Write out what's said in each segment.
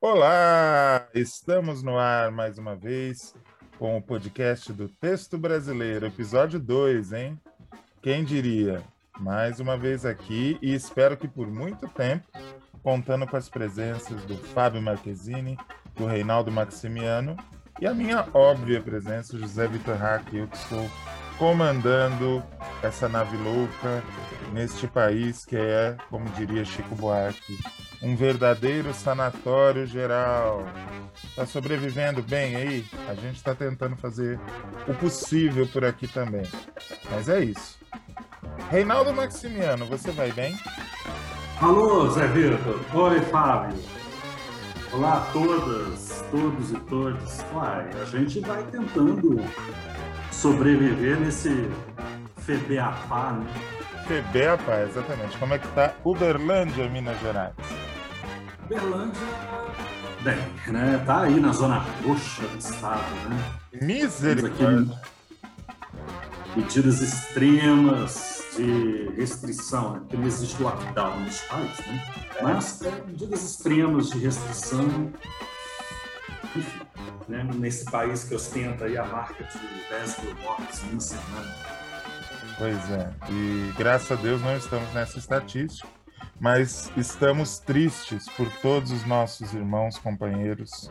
Olá! Estamos no ar mais uma vez com o podcast do Texto Brasileiro, episódio 2, hein? Quem diria? Mais uma vez aqui e espero que por muito tempo, contando com as presenças do Fábio Marquezine, do Reinaldo Maximiano e a minha óbvia presença, José Vitor Hack, eu que estou comandando essa nave louca neste país que é, como diria Chico Buarque, um verdadeiro sanatório geral. Está sobrevivendo bem aí? A gente está tentando fazer o possível por aqui também. Mas é isso. Reinaldo Maximiano, você vai bem? Alô, Zé Vitor. Oi, Fábio. Olá a todas, todos e todas. Uai, a gente vai tentando sobreviver nesse FEBEAPA, né? FEBEAPA, exatamente. Como é que tá Uberlândia, Minas Gerais? Uberlândia, bem, né? Tá aí na zona roxa do estado, né? Misericórdia. Medidas extremas de restrição, né? porque não existe lockdown nos países, né? Mas é, medidas extremas de restrição, enfim, né? nesse país que ostenta aí a marca de 10 mil mortes em semana. Pois é, e graças a Deus não estamos nessa estatística mas estamos tristes por todos os nossos irmãos, companheiros,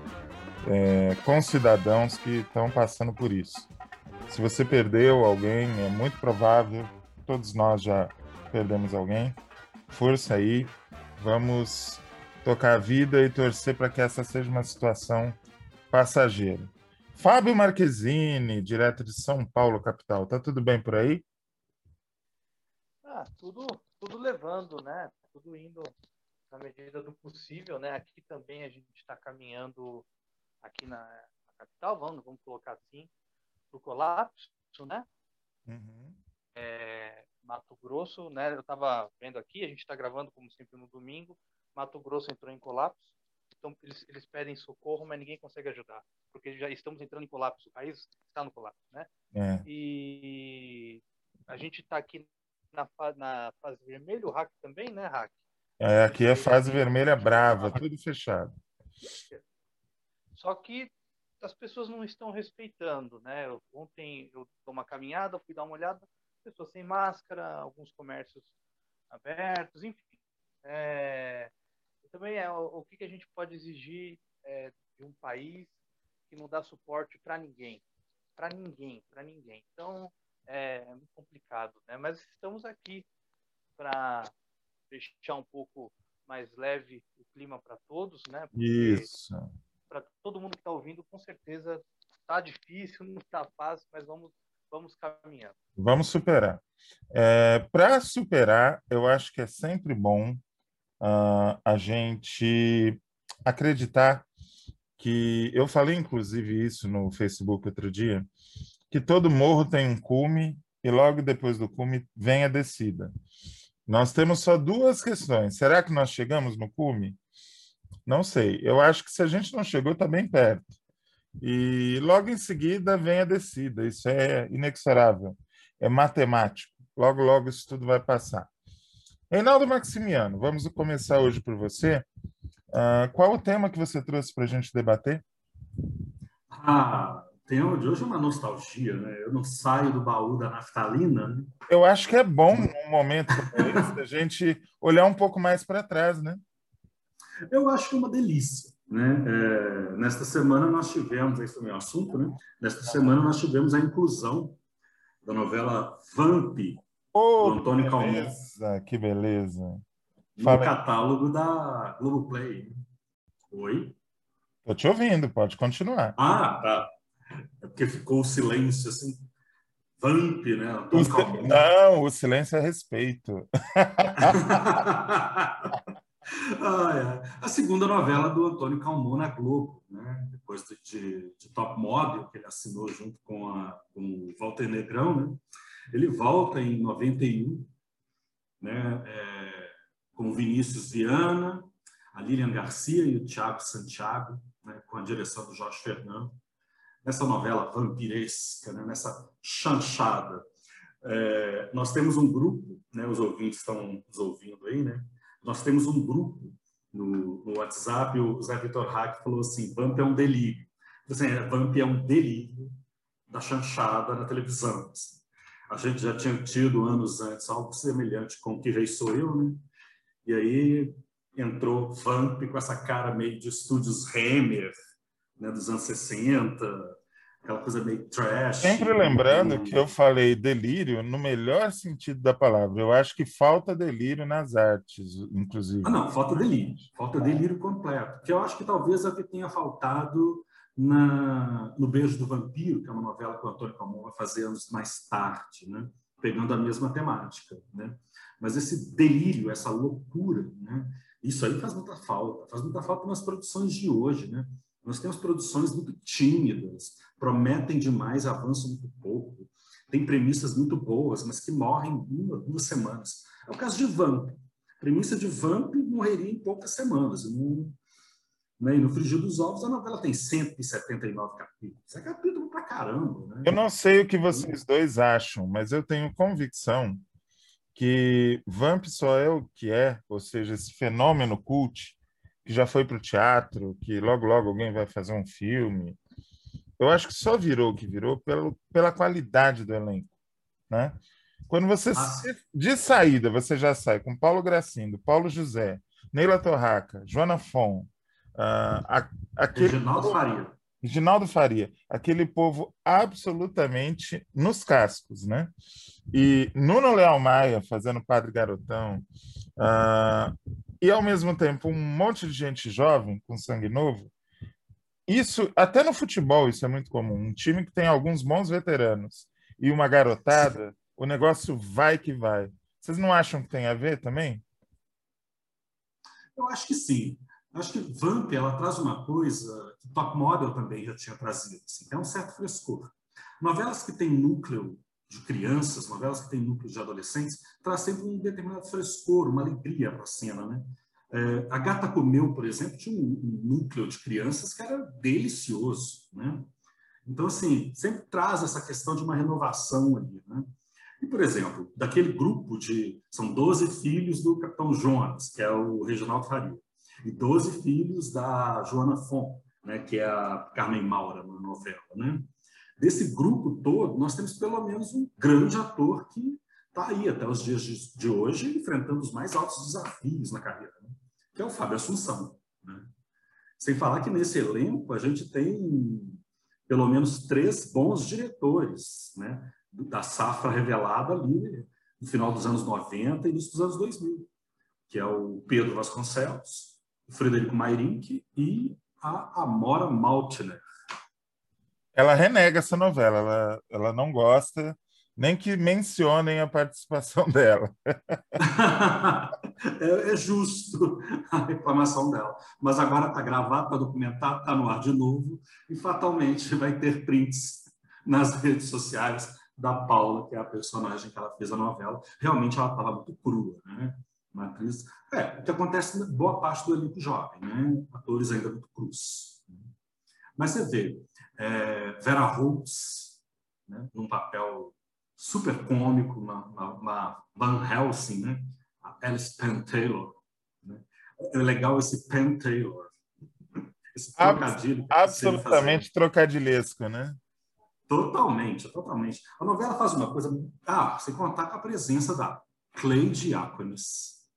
é, concidadãos que estão passando por isso. Se você perdeu alguém, é muito provável, todos nós já perdemos alguém. Força aí, vamos tocar a vida e torcer para que essa seja uma situação passageira. Fábio Marquezine, direto de São Paulo, capital. Tá tudo bem por aí? Ah, tudo, tudo levando, né? tudo indo na medida do possível, né? Aqui também a gente está caminhando aqui na, na, capital, vamos, vamos colocar assim, para o colapso, né? Uhum. É, Mato Grosso, né? Eu estava vendo aqui, a gente está gravando como sempre no domingo. Mato Grosso entrou em colapso, então eles, eles pedem socorro, mas ninguém consegue ajudar, porque já estamos entrando em colapso. O país está no colapso, né? É. E a gente está aqui na, na fase vermelha, o hack também, né, hack? É, aqui é fase vermelha brava, tudo fechado. Só que as pessoas não estão respeitando, né? Ontem eu dou uma caminhada, fui dar uma olhada, pessoas sem máscara, alguns comércios abertos, enfim. É, também é o, o que, que, a gente pode exigir é, de um país que não dá suporte para ninguém, para ninguém, para ninguém. Então é, é muito complicado, né? Mas estamos aqui para deixar um pouco mais leve o clima para todos, né? Porque Isso. Para todo mundo que está ouvindo, com certeza está difícil, não está fácil, mas vamos vamos caminhando. Vamos superar. É, para superar, eu acho que é sempre bom uh, a gente acreditar que eu falei inclusive isso no Facebook outro dia que todo morro tem um cume e logo depois do cume vem a descida. Nós temos só duas questões. Será que nós chegamos no cume? Não sei. Eu acho que se a gente não chegou, está bem perto. E logo em seguida vem a descida. Isso é inexorável. É matemático. Logo, logo isso tudo vai passar. Reinaldo Maximiano, vamos começar hoje por você. Uh, qual o tema que você trouxe para a gente debater? Ah, tema de hoje é uma nostalgia, né? Eu não saio do baú da naftalina. Né? Eu acho que é bom um momento a gente olhar um pouco mais para trás, né? Eu acho que é uma delícia. Né? É, nesta semana nós tivemos, esse é o meu assunto, né? Nesta semana nós tivemos a inclusão da novela Vamp, oh, do Antônio Calmon. Que beleza! No Fala. catálogo da Globoplay. Oi? Estou te ouvindo, pode continuar. Ah, tá. É porque ficou o silêncio assim. Vamp, né? O Não, o silêncio é respeito. ah, é. A segunda novela do Antônio Calmon na Globo, né? depois de, de, de, Top Model, que ele assinou junto com, a, com o Walter Negrão. Né? Ele volta em 91, né? É, com o Vinícius Viana, a Lilian Garcia e o Thiago Santiago, né? com a direção do Jorge Fernando nessa novela vampiresca, né, nessa chanchada. É, nós temos um grupo, né, os ouvintes estão nos ouvindo aí, né? Nós temos um grupo no, no WhatsApp, o Zé Vitor Hack falou assim, Vamp é um delírio. Assim, é, Vamp é um delírio da chanchada na televisão. Assim. A gente já tinha tido anos antes algo semelhante com Que Rei Sou Eu, né? E aí entrou Vamp com essa cara meio de estúdios Hammer, né, dos anos 60, aquela coisa meio trash. Sempre lembrando que eu falei delírio no melhor sentido da palavra. Eu acho que falta delírio nas artes, inclusive. Ah, não, falta delírio. Falta delírio completo. Que eu acho que talvez é o que tenha faltado na, no Beijo do Vampiro, que é uma novela que o Antônio Calmon vai fazer anos mais tarde, né? pegando a mesma temática. Né? Mas esse delírio, essa loucura, né? isso aí faz muita falta. Faz muita falta nas produções de hoje. Né? Nós temos produções muito tímidas, prometem demais, avançam muito pouco. Tem premissas muito boas, mas que morrem em uma, duas semanas. É o caso de Vamp. A premissa de Vamp morreria em poucas semanas. No, né? No Frigir dos Ovos, a novela tem 179 capítulos. Isso é capítulo pra caramba. Né? Eu não sei o que vocês dois acham, mas eu tenho convicção que Vamp só é o que é, ou seja, esse fenômeno cult que já foi para o teatro, que logo, logo alguém vai fazer um filme. Eu acho que só virou o que virou pelo, pela qualidade do elenco. Né? Quando você, ah. de saída, você já sai com Paulo Gracindo, Paulo José, Neila Torraca, Joana Fon, uh, aquele... Reginaldo Faria. Reginaldo Faria, aquele povo absolutamente nos cascos, né? E Nuno Leal Maia fazendo Padre Garotão, uh, e ao mesmo tempo um monte de gente jovem com sangue novo. Isso, até no futebol, isso é muito comum. Um time que tem alguns bons veteranos e uma garotada, o negócio vai que vai. Vocês não acham que tem a ver também? Eu acho que sim. Acho que Vamp ela traz uma coisa que Top Model também já tinha trazido, assim, é um certo frescor. Novelas que têm núcleo de crianças, novelas que têm núcleo de adolescentes, traz sempre um determinado frescor, uma alegria para a cena. Né? É, a Gata Comeu, por exemplo, tinha um, núcleo de crianças que era delicioso. Né? Então, assim, sempre traz essa questão de uma renovação ali. Né? E, por exemplo, daquele grupo de... São 12 filhos do Capitão Jonas, que é o Reginaldo Faria, e 12 filhos da Joana Fon, né, que é a Carmen Maura na novela. Né? Desse grupo todo, nós temos pelo menos um grande ator que está aí até os dias de, de, hoje, enfrentando os mais altos desafios na carreira, né? que é o Fábio Assunção. Né? Sem falar que nesse elenco a gente tem pelo menos três bons diretores, né? da safra revelada ali no final dos anos 90 e início dos anos 2000, que é o Pedro Vasconcelos, o Frederico Mairink e a Amora Maltner. Ela renega essa novela, ela, ela não gosta nem que mencionem a participação dela. é, é, justo a reclamação dela. Mas agora está gravado, está documentado, está no ar de novo e fatalmente vai ter prints nas redes sociais da Paula, que é a personagem que ela fez a novela. Realmente ela estava muito crua, né? Uma atriz. É, o que acontece boa parte do elenco jovem, né? Atores ainda muito crus. Mas você vê, é, Vera Holtz, né, num papel super cômico, uma, uma, uma Van Helsing, né? a Alice Penn Taylor. Né? É legal esse Penn Taylor. Esse trocadilho. Absolutamente trocadilhesco, né? Totalmente, totalmente. A novela faz uma coisa. Ah, sem contar com a presença da Clay Diáconis,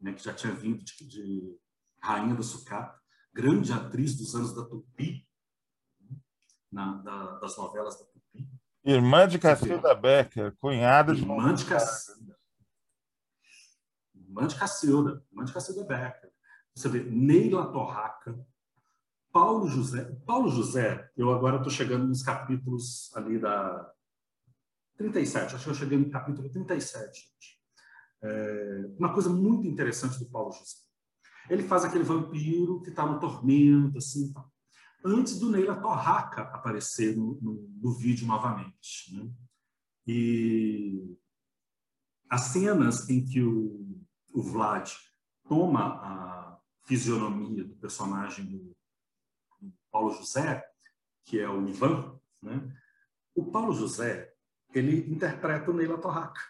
né, que já tinha vindo de, de Rainha do Sucata, grande atriz dos anos da Tupi, na, da, das novelas da. Irmã de Cacilda Becker, cunhada de. Irmã de Cacilda. Irmã de Cacilda, irmã de Cacilda Becker. Você vê, Neila Torraca, Paulo José. Paulo José, eu agora estou chegando nos capítulos ali da 37, acho que eu cheguei no capítulo 37, gente. É, uma coisa muito interessante do Paulo José. Ele faz aquele vampiro que está no tormento, assim, tal antes do Neila Torraca aparecer no, no, no vídeo novamente. Né? E as cenas em que o, o Vlad toma a fisionomia do personagem do, do Paulo José, que é o Ivan, né? o Paulo José ele interpreta o Neila Torraca.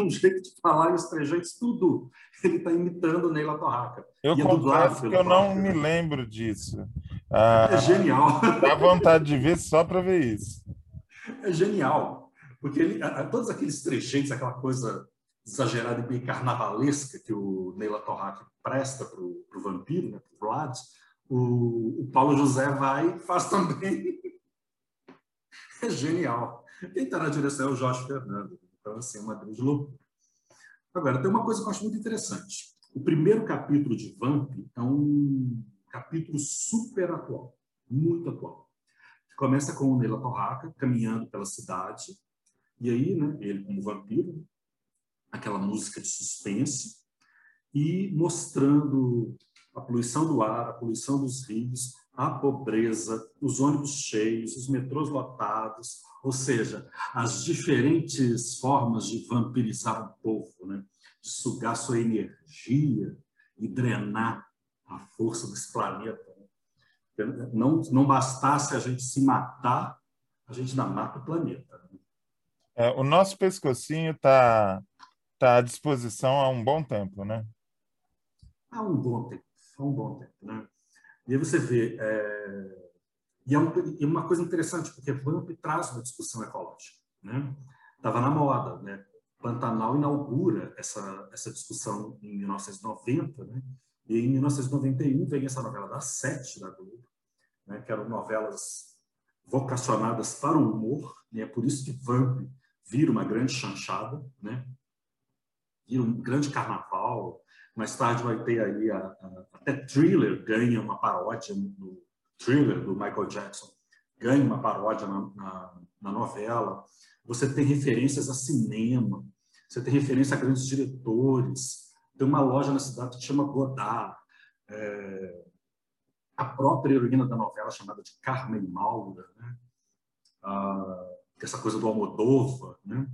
Um jeito de falar e os trejeitos, tudo. Ele está imitando Neila Torraca. Eu E é confesso que eu não me lembro disso. Ah, É genial. dá vontade de ver só para ver isso. É genial. Porque ele, todos aqueles trejeitos, aquela coisa exagerada e bem carnavalesca que o Neila Torraca presta para o vampiro, né, para o Vlad, o Paulo José vai e faz também. É genial. Quem está na direção é o Jorge Fernando. Então, assim, é uma grande loucura. Agora, tem uma coisa que eu acho muito interessante. O primeiro capítulo de Vamp é um capítulo super atual, muito atual. Começa com o Neila Torraca caminhando pela cidade, e aí, né, ele como vampiro, aquela música de suspense, e mostrando a poluição do ar, a poluição dos rios, a pobreza, os ônibus cheios, os metrôs lotados, ou seja, as diferentes formas de vampirizar o povo, né? de sugar sua energia e drenar a força desse planeta. né? Não, não bastasse a gente se matar, a gente ainda mata o planeta. né? É, o nosso pescocinho está tá à disposição há um bom tempo, né? Há um bom tempo, há um bom tempo, né? E aí você vê, é... e é, um, e uma coisa interessante, porque Vamp traz uma discussão ecológica, né? Estava na moda, né? Pantanal inaugura essa, essa discussão em 1990, né? E em 1991 vem essa novela das sete da Globo, né? que eram novelas vocacionadas para o humor, e é por isso que Vamp vira uma grande chanchada, né? Vira um grande carnaval. Mais tarde vai ter aí a, a, até Thriller ganha uma paródia no Thriller do Michael Jackson, ganha uma paródia na, na, na novela. Você tem referências a cinema, você tem referência a grandes diretores. Tem uma loja na cidade que chama Godard. É, a própria heroína da novela, chamada de Carmen Maura, né? ah, essa coisa do Almodóvar. Né?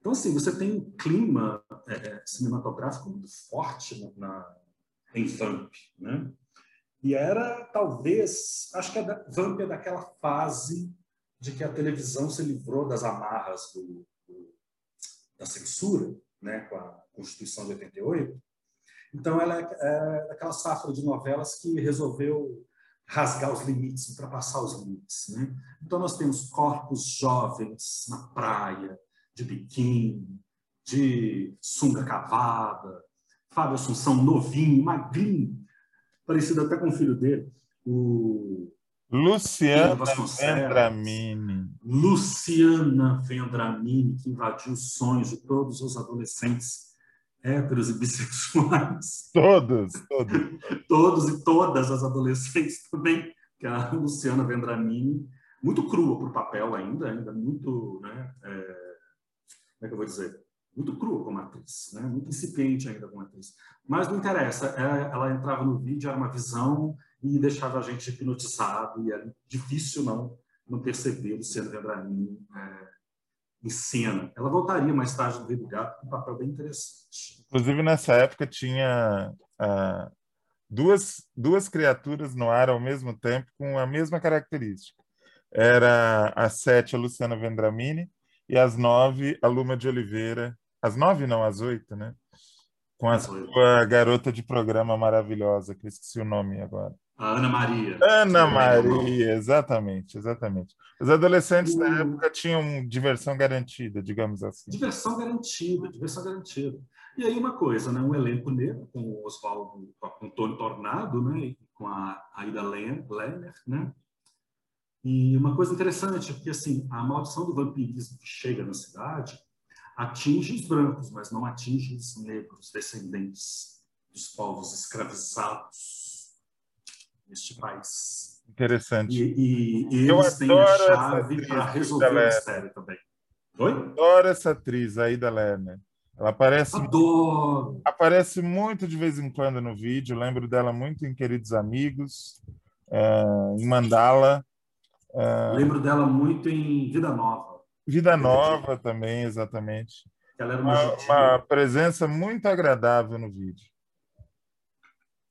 Então, assim, você tem um clima é, cinematográfico muito forte na, na, em Vamp. Né? E era, talvez, acho que a da, Vamp é daquela fase de que a televisão se livrou das amarras do, do, da censura, né, com a Constituição de 88. Então, ela é, é daquela safra de novelas que resolveu rasgar os limites, ultrapassar os limites. Né? Então, nós temos corpos jovens na praia, de biquíni, de sunga cavada, Fábio Assunção novinho, magrinho, parecido até com o filho dele, o Luciana Vendramini. Luciana Vendramini, que invadiu os sonhos de todos os adolescentes héteros e bissexuais. Todos, todos. todos e todas as adolescentes também, que é a Luciana Vendramini, muito crua para o papel ainda, ainda muito, né, é, como é que eu vou dizer? Muito crua como atriz, né? muito incipiente ainda como atriz. Mas não interessa, ela, ela entrava no vídeo, era uma visão e deixava a gente hipnotizado, e era difícil não, não perceber Luciana Vendramini é, em cena. Ela voltaria mais tarde no Rei do Gato com um papel bem interessante. Inclusive, nessa época, tinha uh, duas, duas criaturas no ar ao mesmo tempo com a mesma característica. Era às sete a Luciana Vendramini e às nove a Luma de Oliveira. Às nove, não, às oito, né? Com a sua garota de programa maravilhosa, que eu esqueci o nome agora. A Ana Maria. Ana Maria, exatamente, exatamente. Os adolescentes uh, da época tinham diversão garantida, digamos assim. Diversão garantida, diversão garantida. E aí uma coisa, né? Um elenco negro com o Oswaldo, com o Tony Tornado, né? E com a Aida Lerner, né? E uma coisa interessante, porque assim, a maldição do vampirismo que chega na cidade atinge os brancos, mas não atinge os negros, descendentes dos povos escravizados neste país. Interessante. E, e, e eles têm a chave para resolver o mistério também. Oi? Adoro essa atriz, Aida Lerner. Ela aparece, Adoro. aparece muito de vez em quando no vídeo. Lembro dela muito em Queridos Amigos, uh, em Mandala. Uh, Lembro dela muito em Vida Nova. Vida Nova também, exatamente. Ela era uma, uma, uma presença muito agradável no vídeo.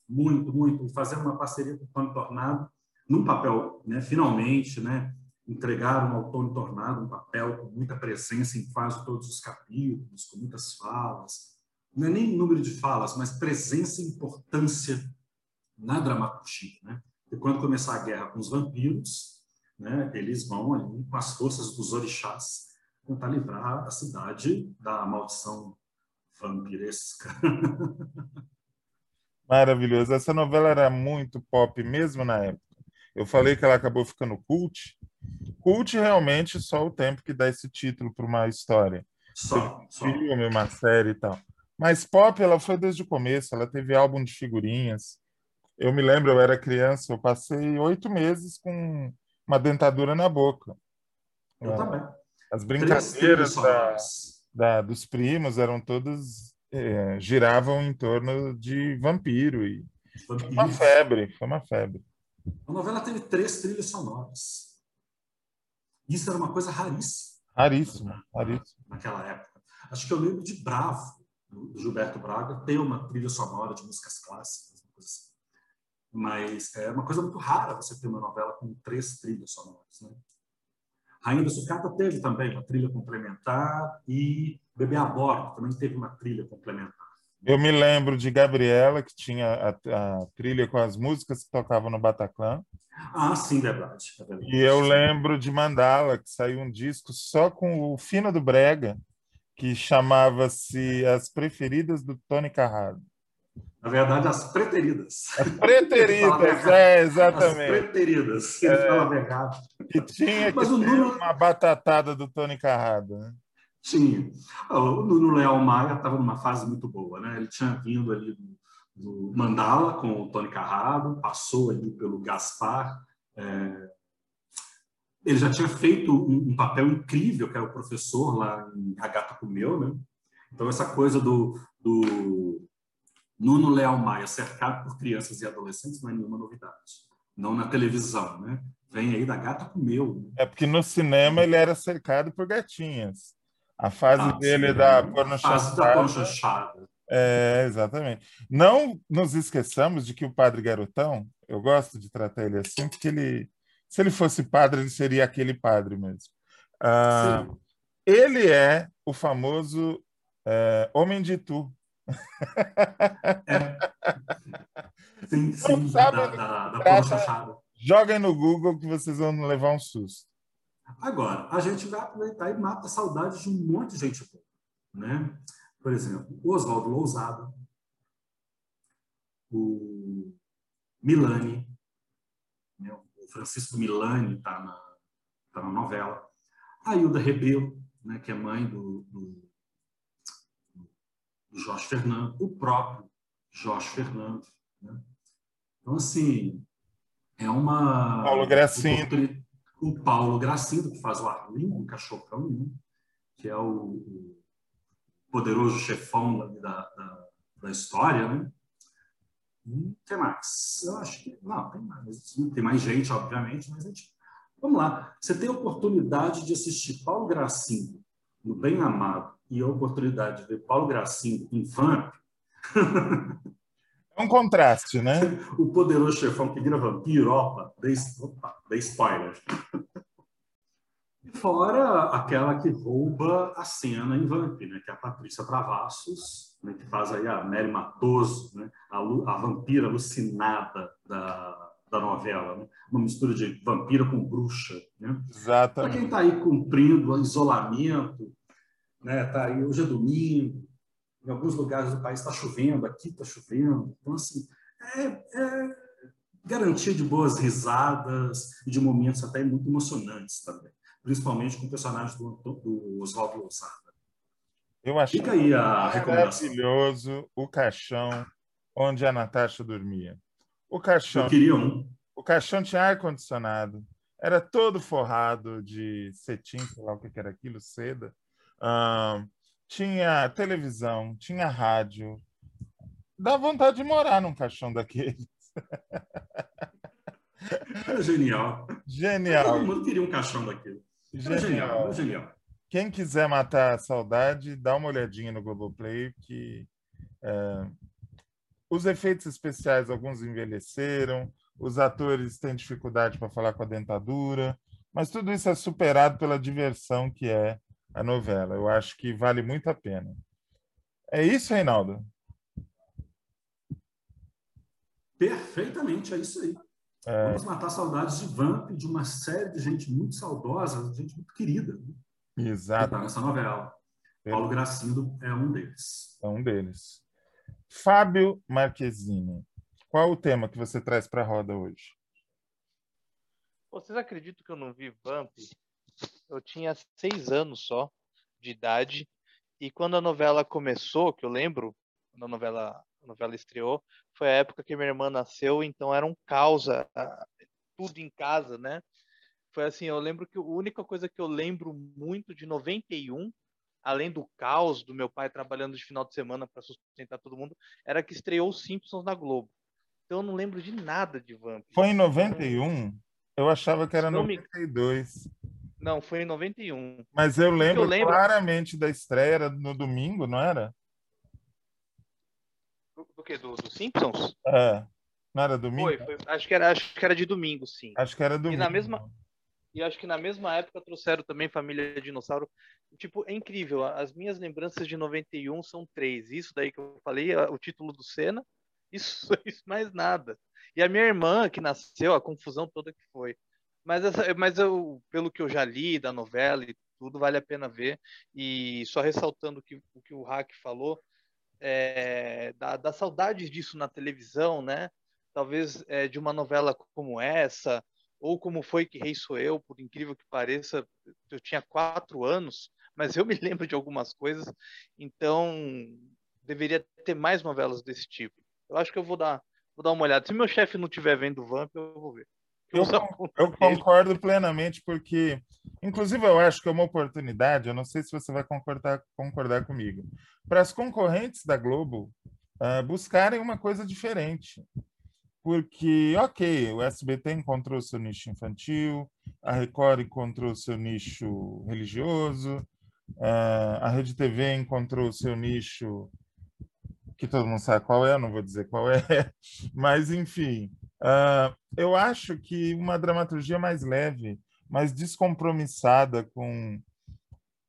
Muito, muito. Fazer uma parceria com o Tony Tornado num papel, né, finalmente, né, entregaram ao Tony Tornado um papel com muita presença em quase todos os capítulos, com muitas falas. Não é nem número de falas, mas presença e importância na dramaturgia. Né? E quando começar a guerra com os vampiros, né, eles vão ali com as forças dos orixás tentar livrar a cidade da maldição vampiresca. Maravilhoso. Essa novela era muito pop mesmo na época. Eu falei que ela acabou ficando cult. Cult realmente só o tempo que dá esse título para uma história. Só, um filme, uma série e tal. Mas pop ela foi desde o começo. Ela teve álbum de figurinhas. Eu me lembro, eu era criança, eu passei oito meses com uma dentadura na boca. Eu é. também. As brincadeiras da, da, dos primos eram todas é, giravam em torno de vampiro e foi uma febre, foi uma febre. A novela teve três trilhas sonoras. Isso era uma coisa raríssima. Raríssima, raríssima. Naquela época. Acho que eu lembro de Bravo, do Gilberto Braga, ter uma trilha sonora de músicas clássicas, assim. Mas é uma coisa muito rara você ter uma novela com três trilhas sonoras. Né? Rainha da Sucata teve também uma trilha complementar e Bebê a Bordo também teve uma trilha complementar. Eu me lembro de Gabriela, que tinha a, a trilha com as músicas que tocavam no Bataclan. Ah, sim, verdade. É verdade. E eu lembro de Mandala, que saiu um disco só com o Fino do Brega, que chamava-se As Preferidas do Tony Carrado. Na verdade, as preteridas. As preteridas, é, exatamente. As preteridas, ele é, fala. Que tinha que Mas ter Nuno... uma batatada do Tony Carrado, né? Tinha. O Nuno Leal Maia estava numa fase muito boa, né? Ele tinha vindo ali do, do Mandala com o Tony Carrado, passou ali pelo Gaspar. É... Ele já tinha feito um, um, papel incrível, que era o professor lá em A Gata Comeu, né? Então, essa coisa do, do Nuno Leal Maia cercado por crianças e adolescentes não é nenhuma novidade. Não na televisão, né? Vem aí da Gata Comeu. Né? É porque no cinema ele era cercado por gatinhas. A fase ah, dele sim, da pornochachada. É, exatamente. Não nos esqueçamos de que o padre Garotão, eu gosto de tratar ele assim, porque ele, se ele fosse padre, ele seria aquele padre mesmo. Ah, ele é o famoso é, Homem de Tu. É. Sim, sim, sabe da, da, da pornochachada. Joguem no Google que vocês vão levar um susto. Agora, a gente vai aproveitar e mata a saudade de um monte de gente boa. Né? Por exemplo, o Oswaldo Lousada, o Milani, né? o Francisco Milani está na, tá na novela, a Hilda Rebelo, né? que é mãe do, do, do Jorge Fernando, o próprio Jorge Fernando. Né? Então, assim, é uma. Paulo Gracinho o Paulo Gracindo, que faz o Arlindo, o cachorrão, né? que é o, o, poderoso chefão da, da, da história, né? E que mais? Eu acho que. Não, tem mais. Tem mais gente, obviamente, mas a gente. Vamos lá. Você tem a oportunidade de assistir Paulo Gracindo no Bem Amado e a oportunidade de ver Paulo Gracindo em Vamp. É um contraste, né? o poderoso chefão que vira vampiro, opa, dei, opa, dei spoiler. E fora aquela que rouba a cena em Vamp, né? que é a Patrícia Travassos, né? que faz aí a Mary Matoso, né? a, a vampira alucinada da, da novela. Né? Uma mistura de vampira com bruxa. Né? Exatamente. Para quem está aí cumprindo o isolamento, né? tá aí, hoje é domingo, em alguns lugares do país está chovendo, aqui está chovendo. Então, assim, é, é, garantia de boas risadas e de momentos até muito emocionantes também, principalmente com personagens do, do Oswaldo Lousada. Eu achei Fica aí a recomendação. maravilhoso o caixão onde a Natasha dormia. O caixão. Eu queria um. O caixão tinha ar-condicionado, era todo forrado de cetim, sei lá o que era aquilo, seda. Tinha televisão, tinha rádio. Dá vontade de morar num caixão daqueles. Era genial. Genial. Todo mundo queria um caixão daquele. Era genial. Era genial. Quem quiser matar a saudade, dá uma olhadinha no Globoplay, que é, os efeitos especiais, alguns envelheceram, os atores têm dificuldade para falar com a dentadura, Mas tudo isso é superado pela diversão que é a novela. Eu acho que vale muito a pena. É isso, Reinaldo? Perfeitamente, é isso aí. É... Vamos matar saudades de Vamp, de uma série de gente muito saudosa, gente muito querida. Né? Exato. Tá nessa novela. É. Paulo Gracindo é um deles. É um deles. Fábio Marquezine, qual o tema que você traz para a roda hoje? Vocês acreditam que eu não vi Vamp? Eu tinha seis anos só de idade e quando a novela começou, que eu lembro, quando a novela, a novela estreou, foi a época que minha irmã nasceu, então era um caos, tudo em casa, né? Foi assim, eu lembro que a única coisa que eu lembro muito de 91, além do caos do meu pai trabalhando de final de semana para sustentar todo mundo, era que estreou os Simpsons na Globo. Então eu não lembro de nada de Vamp. Foi em 91? Eu achava que era não 92. Me... Não, foi em 91. Mas eu lembro, eu lembro, claramente da estreia, era no domingo, não era? Do, do que? Do, do, Simpsons? É. Não era domingo? Foi, foi, acho, que era, acho que era de domingo, sim. Acho que era domingo. E na mesma, e acho que na mesma época trouxeram também Família Dinossauro. Tipo, é incrível. As minhas lembranças de 91 são três. Isso daí que eu falei, o título do Senna. Isso, isso mais nada. E a minha irmã, que nasceu, a confusão toda que foi. Mas, essa, mas eu, pelo que eu já li da novela e tudo, vale a pena ver. E só ressaltando que, o que o Hack falou, é, da, da saudades disso na televisão, né? Talvez é, de uma novela como essa, ou como foi que Rei Sou Eu, por incrível que pareça, eu tinha quatro anos, mas eu me lembro de algumas coisas, então deveria ter mais novelas desse tipo. Eu acho que eu vou dar, vou dar uma olhada. Se meu chefe não estiver vendo Vamp, eu vou ver. Eu, eu concordo plenamente, porque, inclusive, eu acho que é uma oportunidade, eu não sei se você vai concordar, concordar comigo, para as concorrentes da Globo uh, buscarem uma coisa diferente. Porque, ok, o SBT encontrou seu nicho infantil, a Record encontrou seu nicho religioso, uh, a Rede TV encontrou seu nicho que todo mundo sabe qual é, não vou dizer qual é, mas enfim, Uh, eu acho que uma dramaturgia mais leve, mais descompromissada com.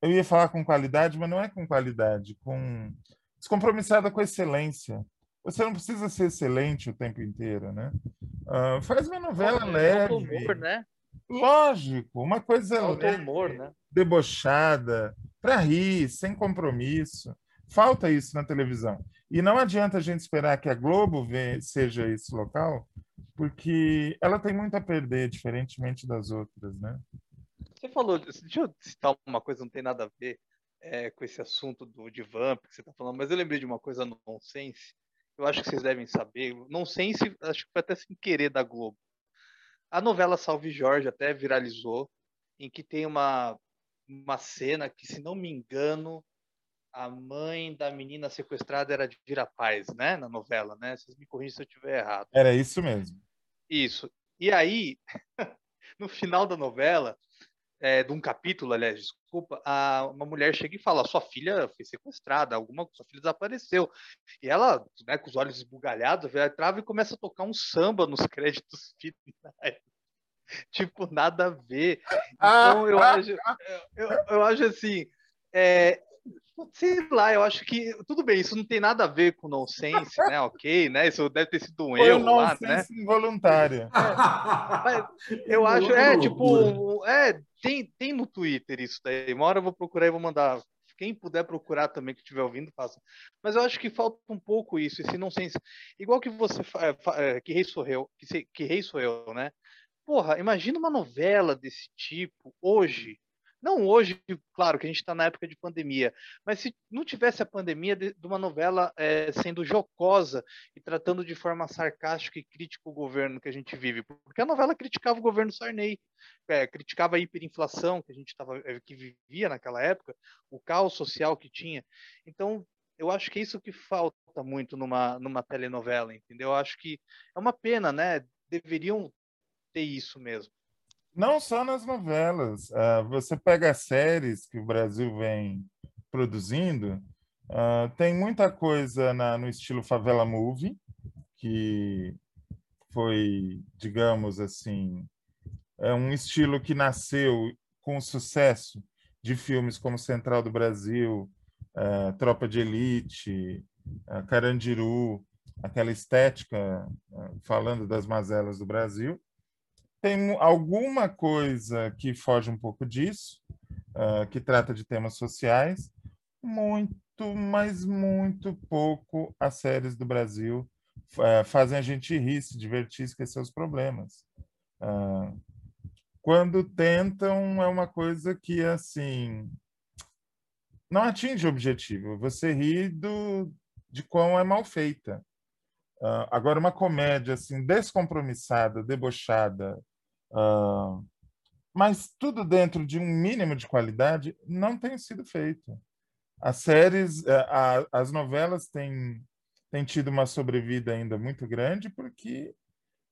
Eu ia falar com qualidade, mas não é com qualidade, com descompromissada com excelência. Você não precisa ser excelente o tempo inteiro, né? Uh, faz uma novela é, leve. Humor, né? Lógico, uma coisa leve, humor, né? debochada, para rir, sem compromisso. Falta isso na televisão. E não adianta a gente esperar que a Globo seja esse local, porque ela tem muito a perder, diferentemente das outras, né? Você falou, deixa eu citar uma coisa, não tem nada a ver é, com esse assunto do de Vamp que você está falando, mas eu lembrei de uma coisa no nonsense, eu acho que vocês devem saber, nonsense, acho que foi até sem querer da Globo. A novela Salve Jorge até viralizou, em que tem uma, uma cena que, se não me engano, a mãe da menina sequestrada era de Virapaz, né? Na novela, né? Vocês me corrigem se eu estiver errado. Era isso mesmo. Isso. E aí, no final da novela, é, de um capítulo, aliás, desculpa, a, uma mulher chega e fala: sua filha foi sequestrada, alguma sua filha desapareceu. E ela, né, com os olhos esbugalhados, vê a trava e começa a tocar um samba nos créditos finais. tipo, nada a ver. Então, eu acho, eu, eu acho assim, é, Sei lá, eu acho que tudo bem, isso não tem nada a ver com nonsense, né? Ok, né? Isso deve ter sido um Foi erro lá, né? involuntário. É, eu acho, é tipo, é, tem, tem no Twitter isso daí. Uma hora eu vou procurar e vou mandar. Quem puder procurar também que estiver ouvindo, faça. Mas eu acho que falta um pouco isso, esse nonsense. Igual que você é, que rei sou eu, que, que rei sou eu, né? Porra, imagina uma novela desse tipo hoje não hoje, claro, que a gente está na época de pandemia, mas se não tivesse a pandemia de, de uma novela é, sendo jocosa e tratando de forma sarcástica e crítica o governo que a gente vive, porque a novela criticava o governo Sarney, é, criticava a hiperinflação que a gente tava, é, que vivia naquela época, o caos social que tinha. Então, eu acho que é isso que falta muito numa, numa telenovela, entendeu? Eu acho que é uma pena, né? Deveriam ter isso mesmo. Não só nas novelas. Uh, você pega as séries que o Brasil vem produzindo, uh, tem muita coisa na, no estilo favela movie, que foi, digamos assim, é um estilo que nasceu com o sucesso de filmes como Central do Brasil, é, Tropa de Elite, é, Carandiru, aquela estética é, falando das mazelas do Brasil. Tem alguma coisa que foge um pouco disso, que trata de temas sociais, muito, mas muito pouco as séries do Brasil fazem a gente rir, se divertir, esquecer os problemas. Quando tentam, é uma coisa que, assim, não atinge o objetivo. Você ri do, de quão é mal feita. Uh, agora, uma comédia assim, descompromissada, debochada, uh, mas tudo dentro de um mínimo de qualidade, não tem sido feito. As séries, uh, as novelas têm, têm tido uma sobrevida ainda muito grande porque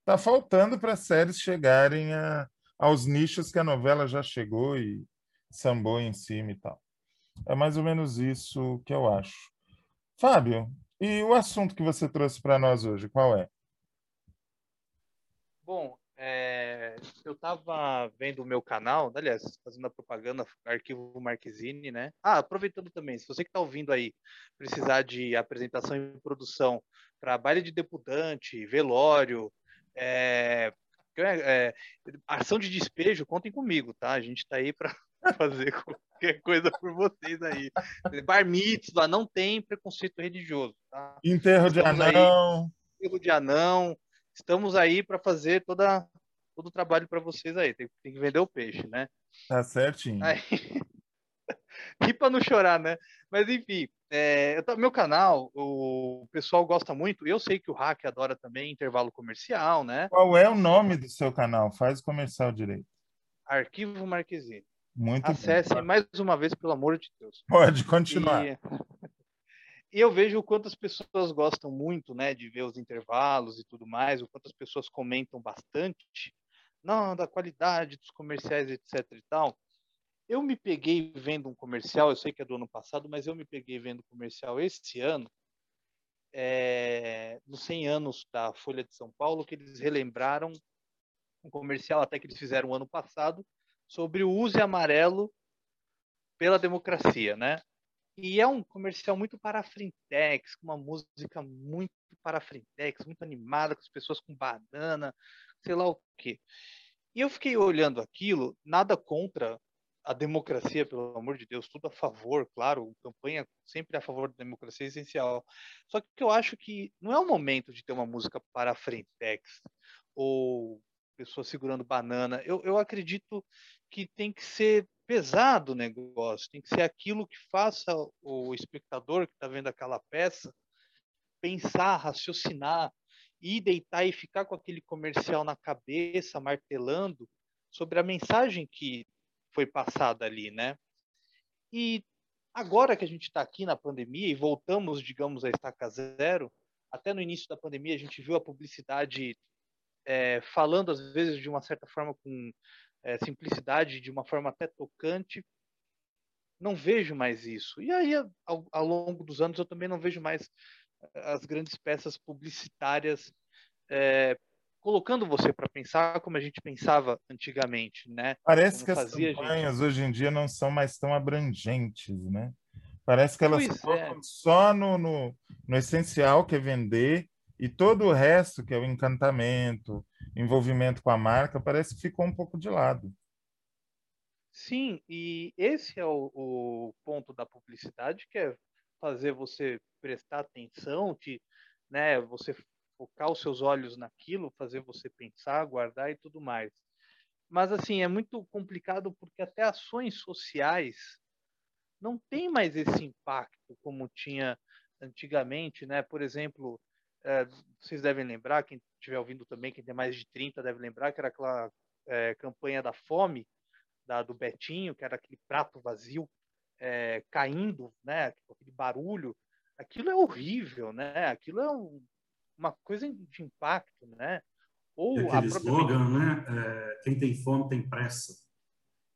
está faltando para as séries chegarem a, aos nichos que a novela já chegou e sambou em cima e tal. É mais ou menos isso que eu acho. Fábio, e o assunto que você trouxe para nós hoje, qual é? Bom, é, eu estava vendo o meu canal, aliás, fazendo a propaganda, arquivo Marquezine, né? Ah, aproveitando também, se você que está ouvindo aí precisar de apresentação e produção para baile de deputante, velório, é, é, ação de despejo, contem comigo, tá? A gente está aí para fazer qualquer coisa por vocês aí. Bar mitzvah, não tem preconceito religioso. Tá? Enterro de anão. Aí, enterro de anão. Estamos aí para fazer toda, todo o trabalho para vocês aí. Tem, tem, que vender o peixe, né? Tá certinho. Aí... Ri para não chorar, né? Mas enfim, é, meu canal, o pessoal gosta muito. Eu sei que o Hack adora também intervalo comercial, né? Qual é o nome do seu canal? Faz comercial direito. Arquivo Marquezine. Muito Acesse bem. mais uma vez, pelo amor de Deus. Pode continuar. E, e eu vejo o quanto as pessoas gostam muito, né, de ver os intervalos e tudo mais, o quanto as pessoas comentam bastante, não, da qualidade dos comerciais, etc e tal. Eu me peguei vendo um comercial, eu sei que é do ano passado, mas eu me peguei vendo comercial esse ano, é, nos 100 anos da Folha de São Paulo, que eles relembraram um comercial até que eles fizeram ano passado, sobre o uso amarelo pela democracia, né? E é um comercial muito para frentex, com uma música muito para frentex, muito animada, com as pessoas com banana, sei lá o quê. E eu fiquei olhando aquilo, nada contra a democracia, pelo amor de Deus, tudo a favor, claro, campanha sempre a favor da democracia é essencial. Só que eu acho que não é o momento de ter uma música para frentex ou pessoas segurando banana. Eu, eu acredito que tem que ser pesado o negócio, tem que ser aquilo que faça o espectador que está vendo aquela peça pensar, raciocinar e deitar e ficar com aquele comercial na cabeça, martelando sobre a mensagem que foi passada ali, né? E agora que a gente está aqui na pandemia e voltamos, digamos, a estaca zero, até no início da pandemia a gente viu a publicidade é, falando às vezes de uma certa forma com é, simplicidade, de uma forma até tocante. Não vejo mais isso. E aí, ao, ao, longo dos anos, eu também não vejo mais eh, as grandes peças publicitárias é, colocando você para pensar como a gente pensava antigamente, né? Parece como que as campanhas gente... hoje em dia não são mais tão abrangentes, né? Parece que elas pois focam é. só no, no, no essencial, que é vender, e todo o resto, que é o encantamento, envolvimento com a marca, parece que ficou um pouco de lado. Sim, e esse é o, o ponto da publicidade, que é fazer você prestar atenção, te, né, você focar os seus olhos naquilo, fazer você pensar, guardar e tudo mais. Mas assim, é muito complicado porque até ações sociais não tem mais esse impacto como tinha antigamente, né? Por exemplo, é, vocês devem lembrar, quem estiver ouvindo também, quem tem mais de 30 deve lembrar, que era aquela é, campanha da fome, da, do Betinho, que era aquele prato vazio é, caindo, né, aquele barulho. Aquilo é horrível, né? Aquilo é um, uma coisa de impacto, né? Ou e aquele slogan, né? É, quem tem fome tem pressa.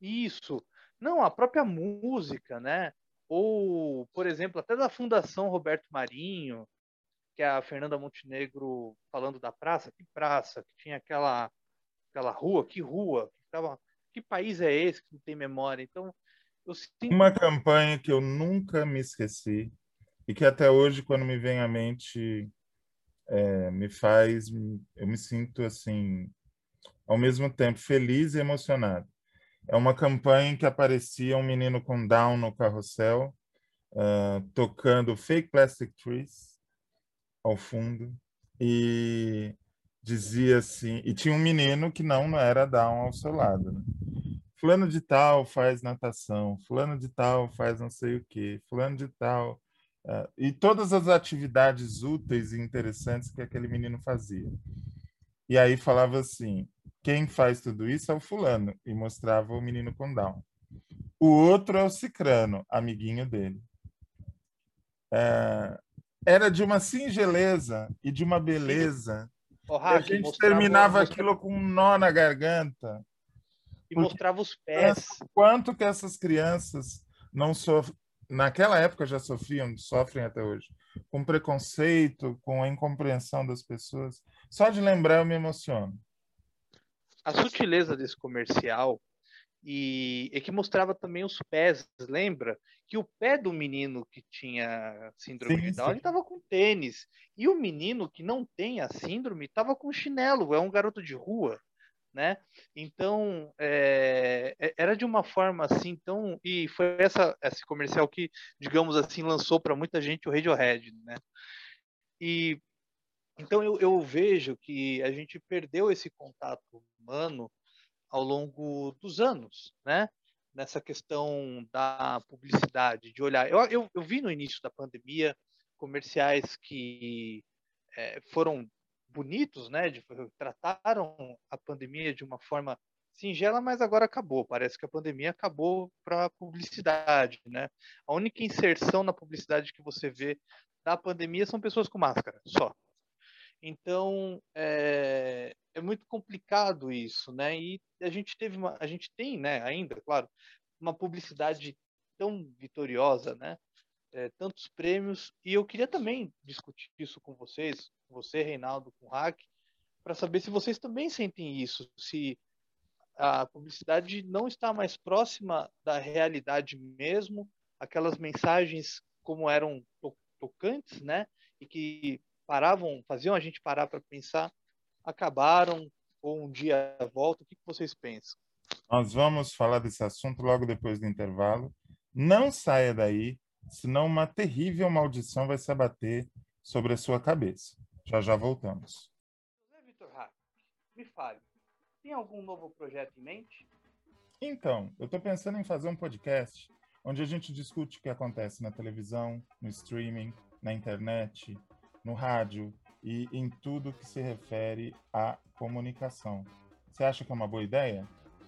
Isso. Não, a própria música, né? Ou, por exemplo, até da Fundação Roberto Marinho, que a Fernanda Montenegro falando da praça, que praça, que tinha aquela aquela rua, que rua, que ficava, que país é esse que não tem memória? Então, eu sinto... Uma campanha que eu nunca me esqueci e que até hoje, quando me vem à mente, é, me faz, eu me sinto assim, ao mesmo tempo feliz e emocionado. É uma campanha em que aparecia um menino com Down no carrossel, uh, tocando Fake Plastic Trees ao fundo, e dizia assim, e tinha um menino que não, não era Down ao seu lado. Né? Fulano de tal faz natação, fulano de tal faz não sei o quê, fulano de tal. Uh, e todas as atividades úteis e interessantes que aquele menino fazia. E aí falava assim: quem faz tudo isso é o fulano, e mostrava o menino com Down. O outro é o cicrano, amiguinho dele. É, era de uma singeleza e de uma beleza. Oh, a gente terminava aquilo com um nó na garganta. E mostrava os pés. Quanto que essas crianças não sofrem, naquela época já sofriam, sofrem até hoje, com preconceito, com a incompreensão das pessoas. Só de lembrar eu me emociono a sutileza desse comercial e, e, que mostrava também os pés, lembra? Que o pé do menino que tinha síndrome sim, de Down estava com tênis e o menino que não tem a síndrome estava com chinelo, é um garoto de rua, né? Então é, é era de uma forma assim tão e foi essa esse comercial que digamos assim lançou para muita gente o Radiohead, né? E então eu, eu vejo que a gente perdeu esse contato humano ao longo dos anos, né? Nessa questão da publicidade, de olhar. Eu, eu, eu vi no início da pandemia comerciais que é, foram bonitos, né? De, trataram a pandemia de uma forma singela, mas agora acabou. Parece que a pandemia acabou para a publicidade, né? A única inserção na publicidade que você vê da pandemia são pessoas com máscara, só. Então é, é, muito complicado isso, né? E a gente teve uma, a gente tem, né? Ainda, claro, uma publicidade tão vitoriosa, né? É, tantos prêmios e eu queria também discutir isso com vocês, com você, Reinaldo, com o Hack, para saber se vocês também sentem isso, se a publicidade não está mais próxima da realidade mesmo, aquelas mensagens como eram tocantes, né? E que paravam, faziam a gente parar para pensar, acabaram ou um dia volta? O que vocês pensam? Nós vamos falar desse assunto logo depois do intervalo. Não saia daí, senão uma terrível maldição vai se abater sobre a sua cabeça. Já já voltamos. José Vitor Hack, me fale, tem algum novo projeto em mente? Então, eu estou pensando em fazer um podcast onde a gente discute o que acontece na televisão, no streaming, na internet, no rádio e em tudo que se refere à comunicação. Você acha que é uma boa ideia?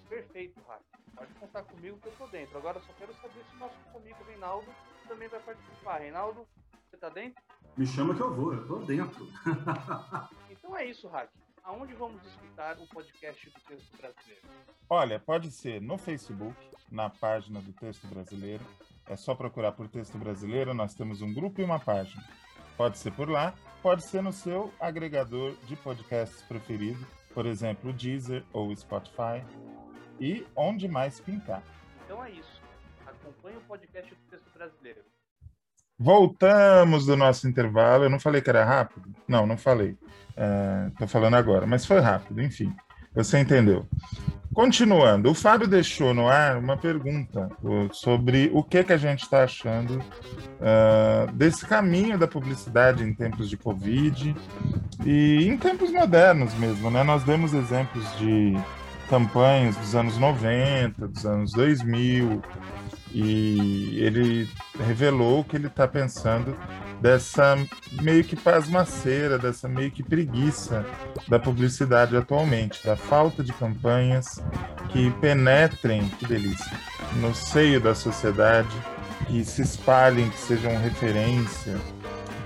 Perfeito, Rafa. Pode contar comigo que eu estou dentro. Agora só quero saber se o nosso amigo Reinaldo também vai participar. Reinaldo, você está dentro? Me chama que eu vou, eu estou dentro. então é isso, Hack. Aonde vamos escutar o podcast do Texto Brasileiro? Olha, pode ser no Facebook, na página do Texto Brasileiro. É só procurar por Texto Brasileiro, nós temos um grupo e uma página. Pode ser por lá, pode ser no seu agregador de podcasts preferido, por exemplo, o Deezer ou o Spotify, e onde mais pintar. Então é isso. Acompanhe o podcast do Texto Brasileiro. Voltamos do nosso intervalo. Eu não falei que era rápido? Não, não falei. Estou é, falando agora, mas foi rápido, enfim. Você entendeu. Continuando, o Fábio deixou no ar uma pergunta sobre o que, que a gente está achando uh, desse caminho da publicidade em tempos de Covid e em tempos modernos mesmo. Né? Nós demos exemplos de campanhas dos anos 90, dos anos 2000, e ele revelou que ele está pensando dessa meio que pasmaceira, dessa meio que preguiça da publicidade atualmente, da falta de campanhas que penetrem, que delícia, no seio da sociedade, que se espalhem, que sejam referência.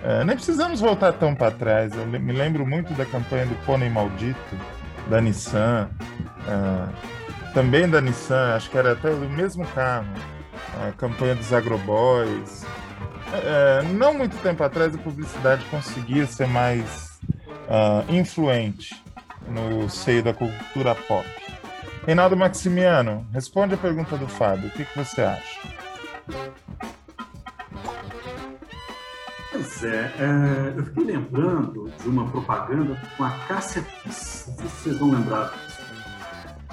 É, nem precisamos voltar tão para trás. Eu me lembro muito da campanha do Pônei Maldito, da Nissan, é, também da Nissan, acho que era até o mesmo carro, a campanha dos Agroboys, é, não muito tempo atrás a publicidade conseguia ser mais uh, influente no seio da cultura pop. Reinaldo Maximiano, responde a pergunta do Fábio. O que, que você acha? Pois é, é, eu fiquei lembrando de uma propaganda com a Cássia Kiss, não sei se vocês vão lembrar disso,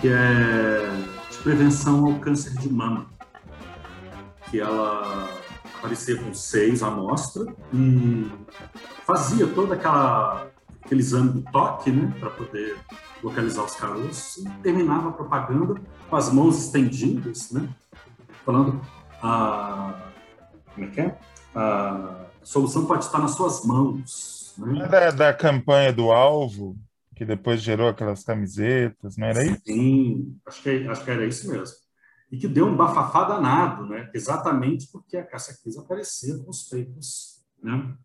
que é de prevenção ao câncer de mama, que ela aparecia com seis amostras e fazia toda aquela aquele exame do toque, né, para poder localizar os caroços, e terminava a propaganda com as mãos estendidas, né, falando a como é que é? A solução pode estar nas suas mãos. Né? Da, da campanha do alvo, que depois gerou aquelas camisetas, não era isso? Sim, acho que, acho que era isso mesmo. E que deu um bafafá danado, né? exatamente porque a Cássia Cris aparecia com os peitos né?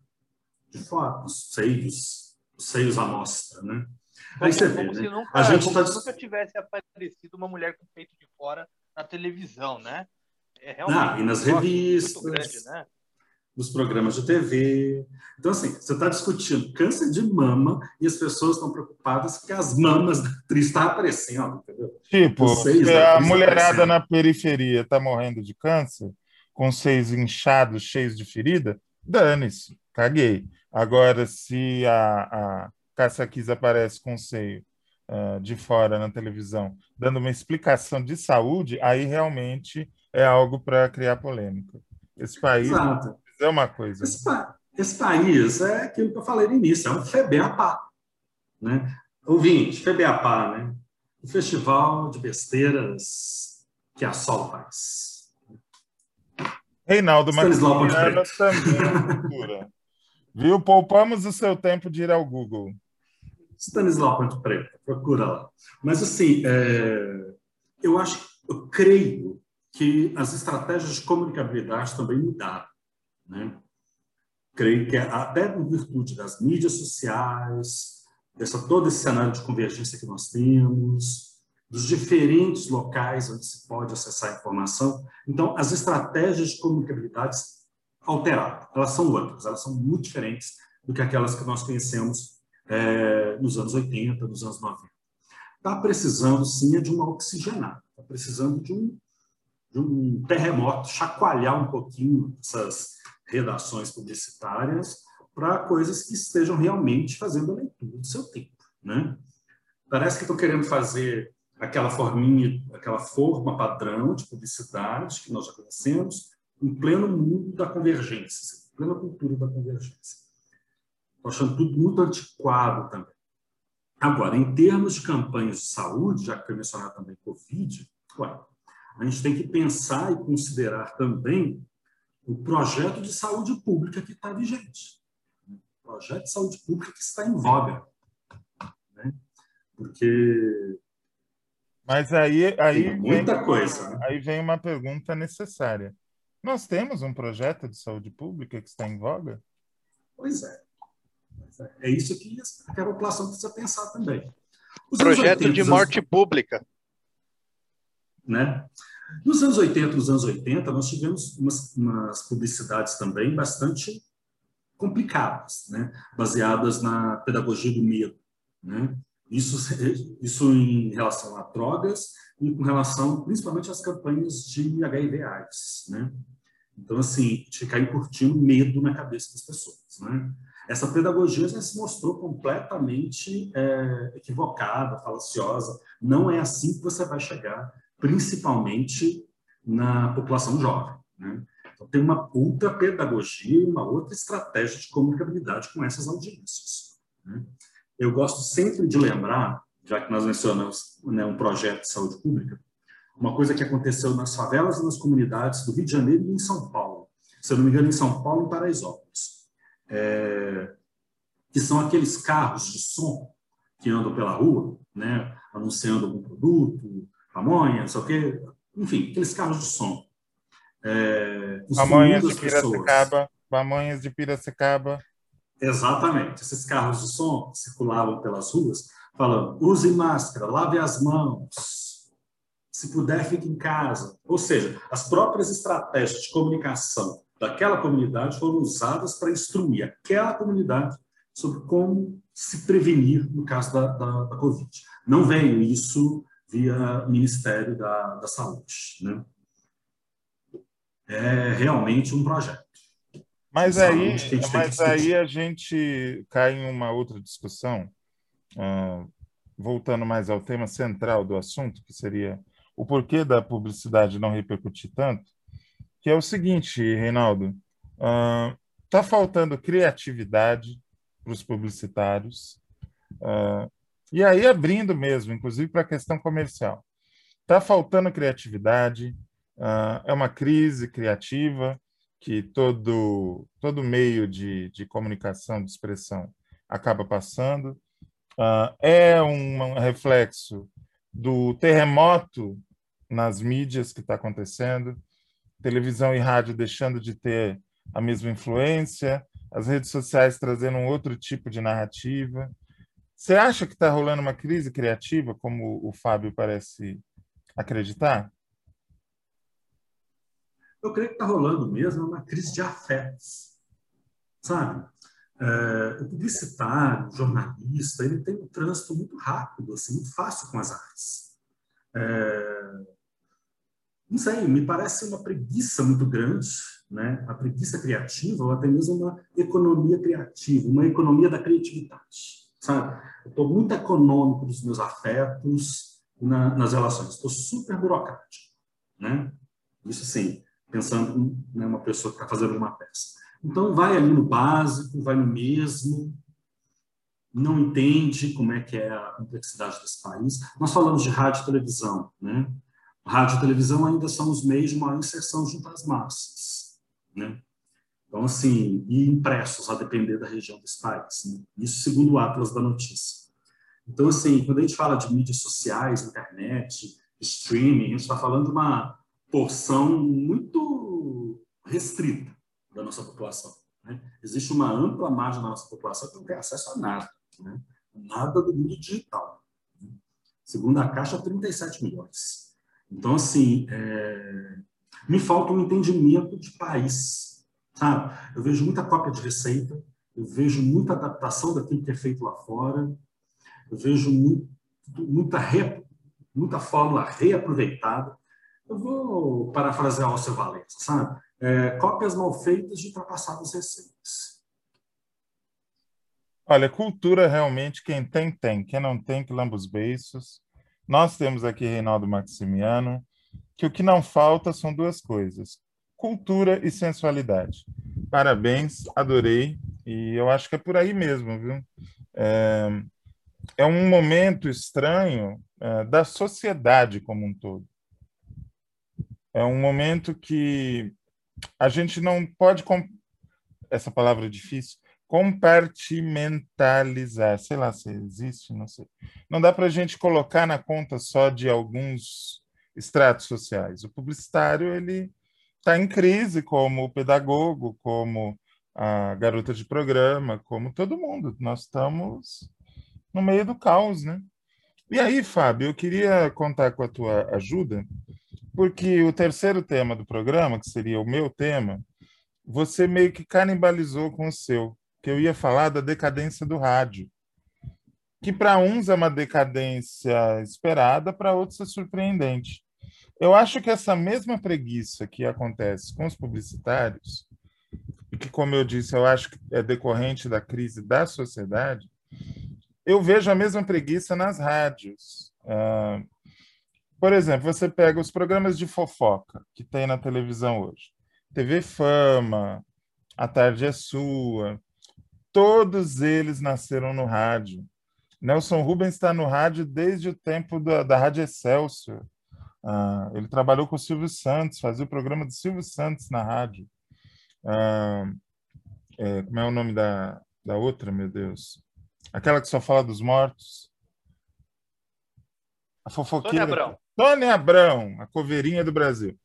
de fora, os seios, os seios à mostra. Né? Aí você vê, né? nunca, a gente tá... nunca tivesse aparecido uma mulher com peito de fora na televisão, né? É realmente ah, e nas revistas. Grande, né? Nos programas de TV. Então, assim, você está discutindo câncer de mama e as pessoas estão preocupadas que as mamas da atriz estão tá aparecendo, entendeu? Tipo, a mulherada aparecendo. na periferia está morrendo de câncer, com seios inchados, cheios de ferida, dane-se, caguei. Agora, se a, a Cássia Kiss aparece com seio uh, de fora na televisão, dando uma explicação de saúde, aí realmente é algo para criar polêmica. Esse país Exato é uma coisa. Esse, esse, país é aquilo que eu falei no início, é um FEBEAPA. Né? Ouvinte, FEBEAPA, né? o festival de besteiras que a Sol faz. Reinaldo Maximiano também Viu? Poupamos o seu tempo de ir ao Google. Stanislau Ponte Preta, procura lá. Mas, assim, é, eu acho, eu creio que as estratégias de comunicabilidade também mudaram. Né? Creio que até em virtude das mídias sociais, dessa todo esse cenário de convergência que nós temos, dos diferentes locais onde se pode acessar a informação, então as estratégias de comunicabilidade alteraram. Elas são outras, elas são muito diferentes do que aquelas que nós conhecemos é, nos anos 80, nos anos 90. Está precisando, sim, é de uma oxigenada, está precisando de um, de um terremoto, chacoalhar um pouquinho essas redações publicitárias para coisas que estejam realmente fazendo a leitura do seu tempo. Né? Parece que estou querendo fazer aquela forminha, aquela forma padrão de publicidade que nós já conhecemos, em pleno mundo da convergência, em plena cultura da convergência. Estou achando tudo muito antiquado também. Agora, em termos de campanhas de saúde, já que foi mencionado também Covid, ué, a gente tem que pensar e considerar também o projeto de saúde pública que está vigente. O projeto de saúde pública que está em voga. Né? Porque. Mas aí, aí muita vem, coisa. Né? Aí vem uma pergunta necessária. Nós temos um projeto de saúde pública que está em voga? Pois é. É isso que a população precisa pensar também. Os projeto de morte anos... pública. Né? Nos anos 80, nos anos 80, nós tivemos umas, umas publicidades também bastante complicadas, né? baseadas na pedagogia do medo. Né? Isso, isso em relação a drogas e com relação principalmente às campanhas de HIV AIDS. Né? Então, assim, ficar incutindo medo na cabeça das pessoas. Né? Essa pedagogia já se mostrou completamente é, equivocada, falaciosa. Não é assim que você vai chegar principalmente na população jovem. Né? Então, tem uma outra pedagogia, uma outra estratégia de comunicabilidade com essas audiências. Né? Eu gosto sempre de lembrar, já que nós mencionamos né, um projeto de saúde pública, uma coisa que aconteceu nas favelas e nas comunidades do Rio de Janeiro e em São Paulo. Se eu não me engano, em São Paulo e Paraisópolis. É, que são aqueles carros de som que andam pela rua, né, anunciando algum produto, pamonha, não sei o quê, enfim, aqueles carros de som. É, pamonhas de Piracicaba, pamonhas de Piracicaba. Exatamente, esses carros de som circulavam pelas ruas falando, use máscara, lave as mãos, se puder, fique em casa. Ou seja, as próprias estratégias de comunicação daquela comunidade foram usadas para instruir aquela comunidade sobre como se prevenir no caso da, da, da Covid. Não veio isso via Ministério da, da Saúde. Né? É realmente um projeto. Mas aí, mas aí a gente cai em uma outra discussão, uh, voltando mais ao tema central do assunto, que seria o porquê da publicidade não repercutir tanto, que é o seguinte, Reinaldo, está uh, faltando criatividade para os publicitários, uh, e aí abrindo mesmo, inclusive para a questão comercial. Está faltando criatividade, é uma crise criativa, que todo, todo meio de, de comunicação, de expressão, acaba passando. Uh, é um reflexo do terremoto nas mídias que está acontecendo, televisão e rádio deixando de ter a mesma influência, as redes sociais trazendo um outro tipo de narrativa. Você acha que está rolando uma crise criativa, como o Fábio parece acreditar? Eu creio que está rolando mesmo uma crise de afetos, sabe? É, o publicitário, o jornalista, ele tem um trânsito muito rápido, assim, muito fácil com as artes. É, não sei, me parece uma preguiça muito grande, né? a preguiça criativa, ou até mesmo uma economia criativa, uma economia da criatividade, sabe? Eu estou muito econômico dos meus afetos na, nas relações, estou super burocrático, né? Isso sim, pensando em né, uma pessoa que está fazendo uma peça. Então, vai ali no básico, vai no mesmo, não entende como é que é a complexidade desse país. Nós falamos de rádio e televisão, né? Rádio e televisão ainda são os meios de maior inserção junto às massas, né? Então, assim, e impressos, a depender da região desse país. Né? Isso segundo o Atlas da Notícia. Então, assim, quando a gente fala de mídias sociais, internet, streaming, a gente está falando de uma porção muito restrita da nossa população. Né? Existe uma ampla margem da nossa população que não tem acesso a nada, né? nada do mundo digital. Né? Segundo a Caixa, 37 milhões. Então, assim, é... me falta um entendimento de país. Eu vejo muita cópia de receita, eu vejo muita adaptação daquilo que é feito lá fora, eu vejo muito, muita, re... muita fórmula reaproveitada, eu vou parafrasear o seu Valença, sabe? É, cópias mal feitas de ultrapassadas receitas. Olha, cultura realmente, quem tem, tem. Quem não tem, que lamba os beiços. Nós temos aqui Reinaldo Maximiano, que o que não falta são duas coisas: cultura e sensualidade. Parabéns, adorei. E eu acho que é por aí mesmo, viu? É, é um momento estranho é, da sociedade como um todo. É um momento que a gente não pode essa palavra é difícil compartimentalizar, sei lá se existe, não sei. Não dá para a gente colocar na conta só de alguns estratos sociais. O publicitário ele está em crise, como o pedagogo, como a garota de programa, como todo mundo. Nós estamos no meio do caos, né? E aí, Fábio, eu queria contar com a tua ajuda porque o terceiro tema do programa, que seria o meu tema, você meio que canibalizou com o seu, que eu ia falar da decadência do rádio, que para uns é uma decadência esperada, para outros é surpreendente. Eu acho que essa mesma preguiça que acontece com os publicitários, e que, como eu disse, eu acho que é decorrente da crise da sociedade, eu vejo a mesma preguiça nas rádios. Uh, por exemplo, você pega os programas de fofoca que tem na televisão hoje. TV Fama, A Tarde é Sua, todos eles nasceram no rádio. Nelson Rubens está no rádio desde o tempo da, da Rádio Excelsior. Ah, ele trabalhou com o Silvio Santos, fazia o programa do Silvio Santos na rádio. Ah, é, como é o nome da, da outra, meu Deus? Aquela que só fala dos mortos. A fofoqueira. Sônia Abrão. Sônia Abrão, a coveirinha do Brasil.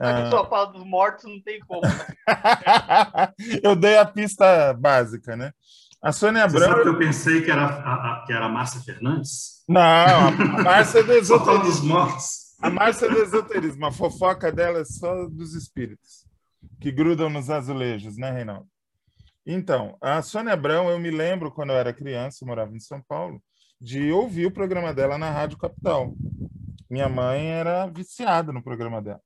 A ah... pessoa fala dos mortos, não tem como. Né? eu dei a pista básica, né? A Sônia Abrão. Você sabe que eu pensei que era a, a que era a Márcia Fernandes? Não, a, Márcia é do esoterismo. dos mortos. A Márcia do esoterismo. A fofoca dela é só dos espíritos que grudam nos azulejos, né, Reinaldo? Então, a Sônia Abrão, eu me lembro quando eu era criança, morava em São Paulo, de ouvir o programa dela na Rádio Capital. Minha mãe era viciada no programa dela.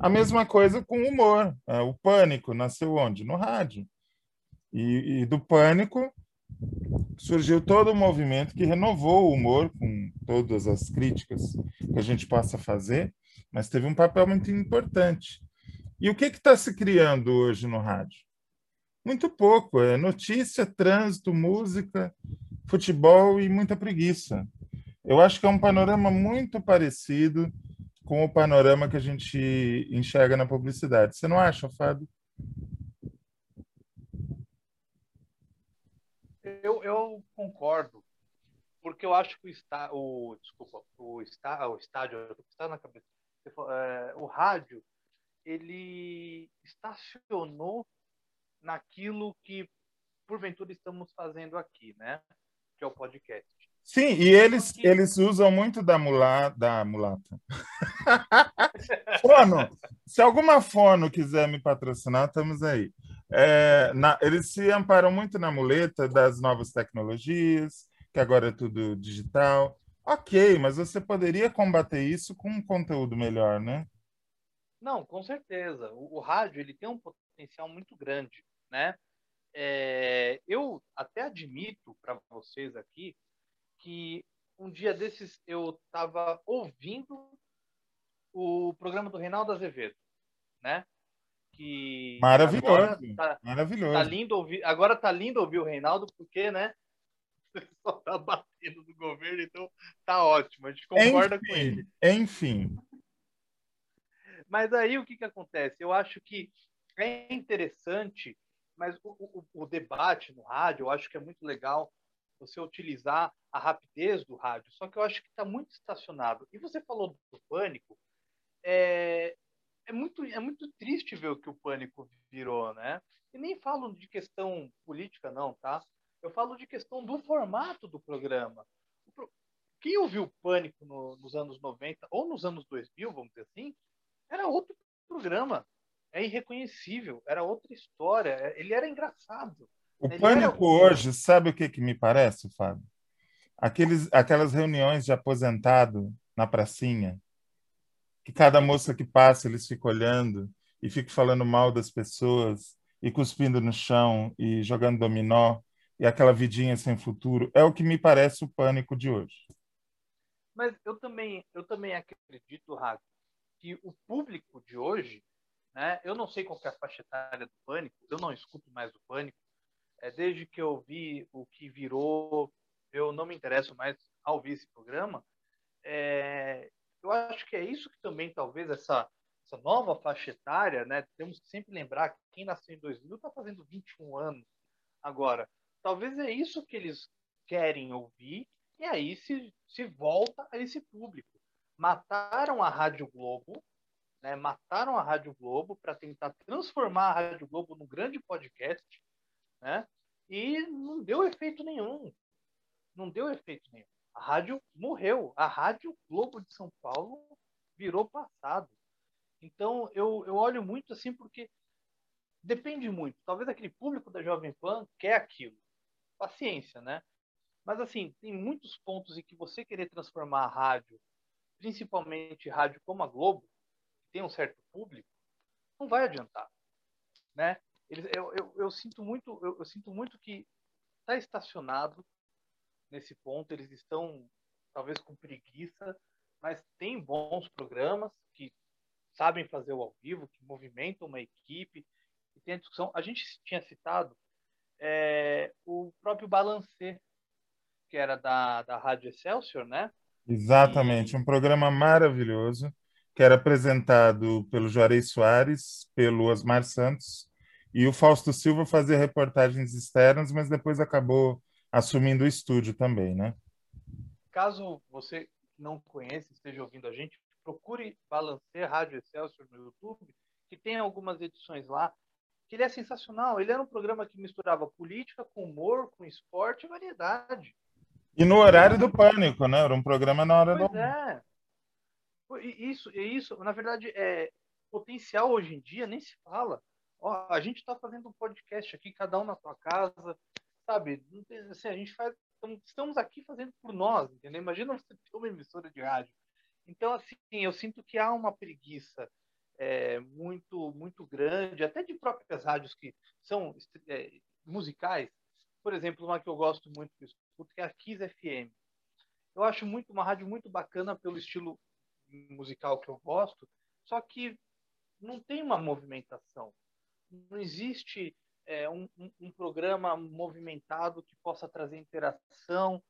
A mesma coisa com o humor. É, o Pânico nasceu onde? No rádio. E, e do Pânico surgiu todo o movimento que renovou o humor, com todas as críticas que a gente possa fazer, mas teve um papel muito importante. E o que está se criando hoje no rádio? Muito pouco. É notícia, trânsito, música, futebol e muita preguiça. Eu acho que é um panorama muito parecido com o panorama que a gente enxerga na publicidade. Você não acha, Fábio? Eu, eu concordo, porque eu acho que o, está, o desculpa, o, está, o estádio, está na cabeça, é, o rádio, ele estacionou naquilo que porventura estamos fazendo aqui, né? Que é o podcast. Sim, e eles, que... eles usam muito da, mula, da mulata. fono. Se alguma fono quiser me patrocinar, estamos aí. É, na, eles se amparam muito na muleta das novas tecnologias, que agora é tudo digital. Ok, mas você poderia combater isso com um conteúdo melhor, né? Não, com certeza. O, o rádio ele tem um potencial muito grande, né? É, eu até admito para vocês aqui que um dia desses eu estava ouvindo o programa do Reinaldo Azevedo, né? Que maravilhoso, tá, maravilhoso. Tá lindo ouvir, agora tá lindo ouvir o Reinaldo porque, né? Só tá batendo no governo, então tá ótimo. A gente concorda enfim, com ele. Enfim. Mas aí o que que acontece? Eu acho que é interessante, mas o, o, o debate no rádio, eu acho que é muito legal você utilizar a rapidez do rádio. Só que eu acho que está muito estacionado. E você falou do pânico. É, é, muito, é muito triste ver o que o pânico virou, né? E nem falo de questão política, não, tá? Eu falo de questão do formato do programa. Quem ouviu Pânico no, nos anos 90 ou nos anos 2000, vamos dizer assim, era outro programa. É irreconhecível, era outra história. Ele era engraçado. O pânico hoje, sabe o que, que me parece, Fábio? Aqueles, aquelas reuniões de aposentado na pracinha, que cada moça que passa eles ficam olhando e ficam falando mal das pessoas e cuspindo no chão e jogando dominó e aquela vidinha sem futuro. É o que me parece o pânico de hoje. Mas eu também, eu também acredito, Rago, que o público de hoje, né, eu não sei qual é a faixa etária do pânico, eu não escuto mais o pânico, é, desde que eu vi o que virou, eu não me interesso mais ao ouvir esse programa. É, eu acho que é isso que também, talvez, essa, essa nova faixa etária, né? Temos que sempre lembrar que quem nasceu em 2000 está fazendo 21 anos agora. Talvez é isso que eles querem ouvir e aí se, se volta a esse público. Mataram a Rádio Globo, né? mataram a Rádio Globo para tentar transformar a Rádio Globo num grande podcast, né? E não deu efeito nenhum. Não deu efeito nenhum. A rádio morreu. A Rádio Globo de São Paulo virou passado. Então, eu, eu olho muito assim porque depende muito. Talvez aquele público da Jovem Pan quer aquilo. Paciência, né? Mas, assim, tem muitos pontos em que você querer transformar a rádio, principalmente rádio como a Globo, que tem um certo público, não vai adiantar, né? Eles, eu, eu, eu, sinto muito, eu, eu sinto muito que está estacionado nesse ponto. Eles estão talvez com preguiça, mas tem bons programas que sabem fazer o ao vivo, que movimentam uma equipe, e tem a discussão. A gente tinha citado é, o próprio Balancê, que era da, da Rádio Excelsior, né? Exatamente, e... um programa maravilhoso, que era apresentado pelo Juarez Soares, pelo Osmar Santos e o Fausto Silva fazia reportagens externas, mas depois acabou assumindo o estúdio também, né? Caso você não conheça, esteja ouvindo a gente, procure Balancer Rádio Excelsior no YouTube, que tem algumas edições lá, que ele é sensacional. Ele era um programa que misturava política com humor, com esporte e variedade. E no horário do pânico, né? Era um programa na hora pois do. É. Isso, isso, na verdade, é potencial hoje em dia nem se fala. Ó, a gente está fazendo um podcast aqui, cada um na sua casa, sabe? Assim, a gente faz, estamos aqui fazendo por nós, entendeu? Imagina você ter uma emissora de rádio Então, assim, eu sinto que há uma preguiça é, muito muito grande, até de próprias rádios que são é, musicais. Por exemplo, uma que eu gosto muito, que escuto, que é a Kiss FM. Eu acho muito uma rádio muito bacana pelo estilo musical que eu gosto, só que não tem uma movimentação. Não existe é, um, um, programa movimentado que possa trazer interação.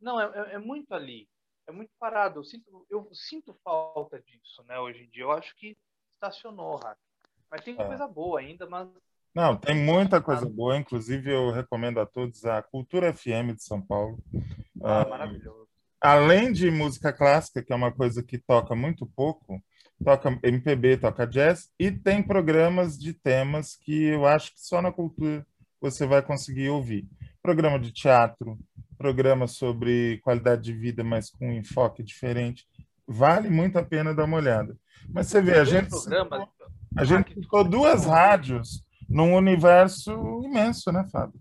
Não, é, é, é muito ali. É muito parado. Eu sinto, eu sinto falta disso, né, hoje em dia. Eu acho que estacionou, Rafa. Mas tem é. coisa boa ainda, mas. Não, tem muita coisa boa. Inclusive, eu recomendo a todos a Cultura FM de São Paulo. Ah, uh, maravilhoso. Além de música clássica, que é uma coisa que toca muito pouco, toca MPB, toca jazz, e tem programas de temas que eu acho que só na cultura você vai conseguir ouvir. Programa de teatro, programa sobre qualidade de vida, mas com um enfoque diferente. Vale muito a pena dar uma olhada. Mas você vê, a gente, a gente ficou duas rádios num universo imenso, né, Fábio?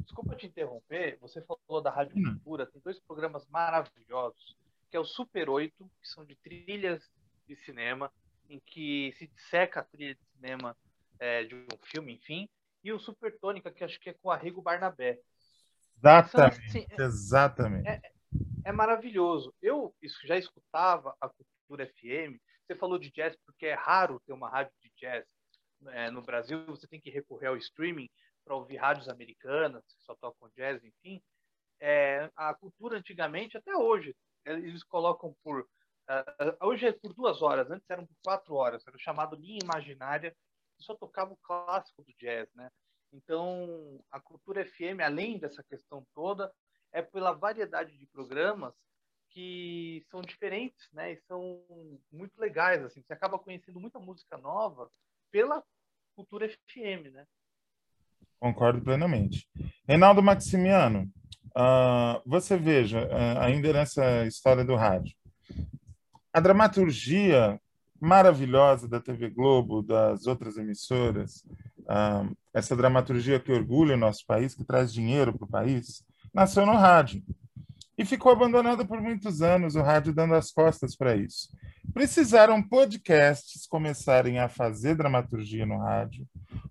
Desculpa te interromper, você falou da Rádio hum. Cultura, tem dois programas maravilhosos, que é o Super 8, que são de trilhas de cinema, em que se seca a trilha de cinema é, de um filme, enfim, e o Super Tônica, que acho que é com o Arrigo Barnabé. Exatamente, assim, é, exatamente. É, é, maravilhoso. Eu já escutava a Cultura FM, você falou de jazz porque é raro ter uma rádio de jazz é, no Brasil, você tem que recorrer ao streaming para ouvir rádios americanas que só tocam jazz, enfim. É, a cultura antigamente, até hoje, eles colocam por Uh, hoje é por duas horas, antes eram por quatro horas, era o chamado linha imaginária, só tocava o clássico do jazz, né? Então, a Cultura FM, além dessa questão toda, é pela variedade de programas que são diferentes, né? E são muito legais, assim. Você acaba conhecendo muita música nova pela Cultura FM, né? Concordo plenamente. Reinaldo Maximiano, uh, você veja, uh, ainda nessa história do rádio, a dramaturgia maravilhosa da TV Globo, das outras emissoras, essa dramaturgia que orgulha o nosso país, que traz dinheiro para o país, nasceu no rádio. E ficou abandonada por muitos anos, o rádio dando as costas para isso. Precisaram podcasts começarem a fazer dramaturgia no rádio,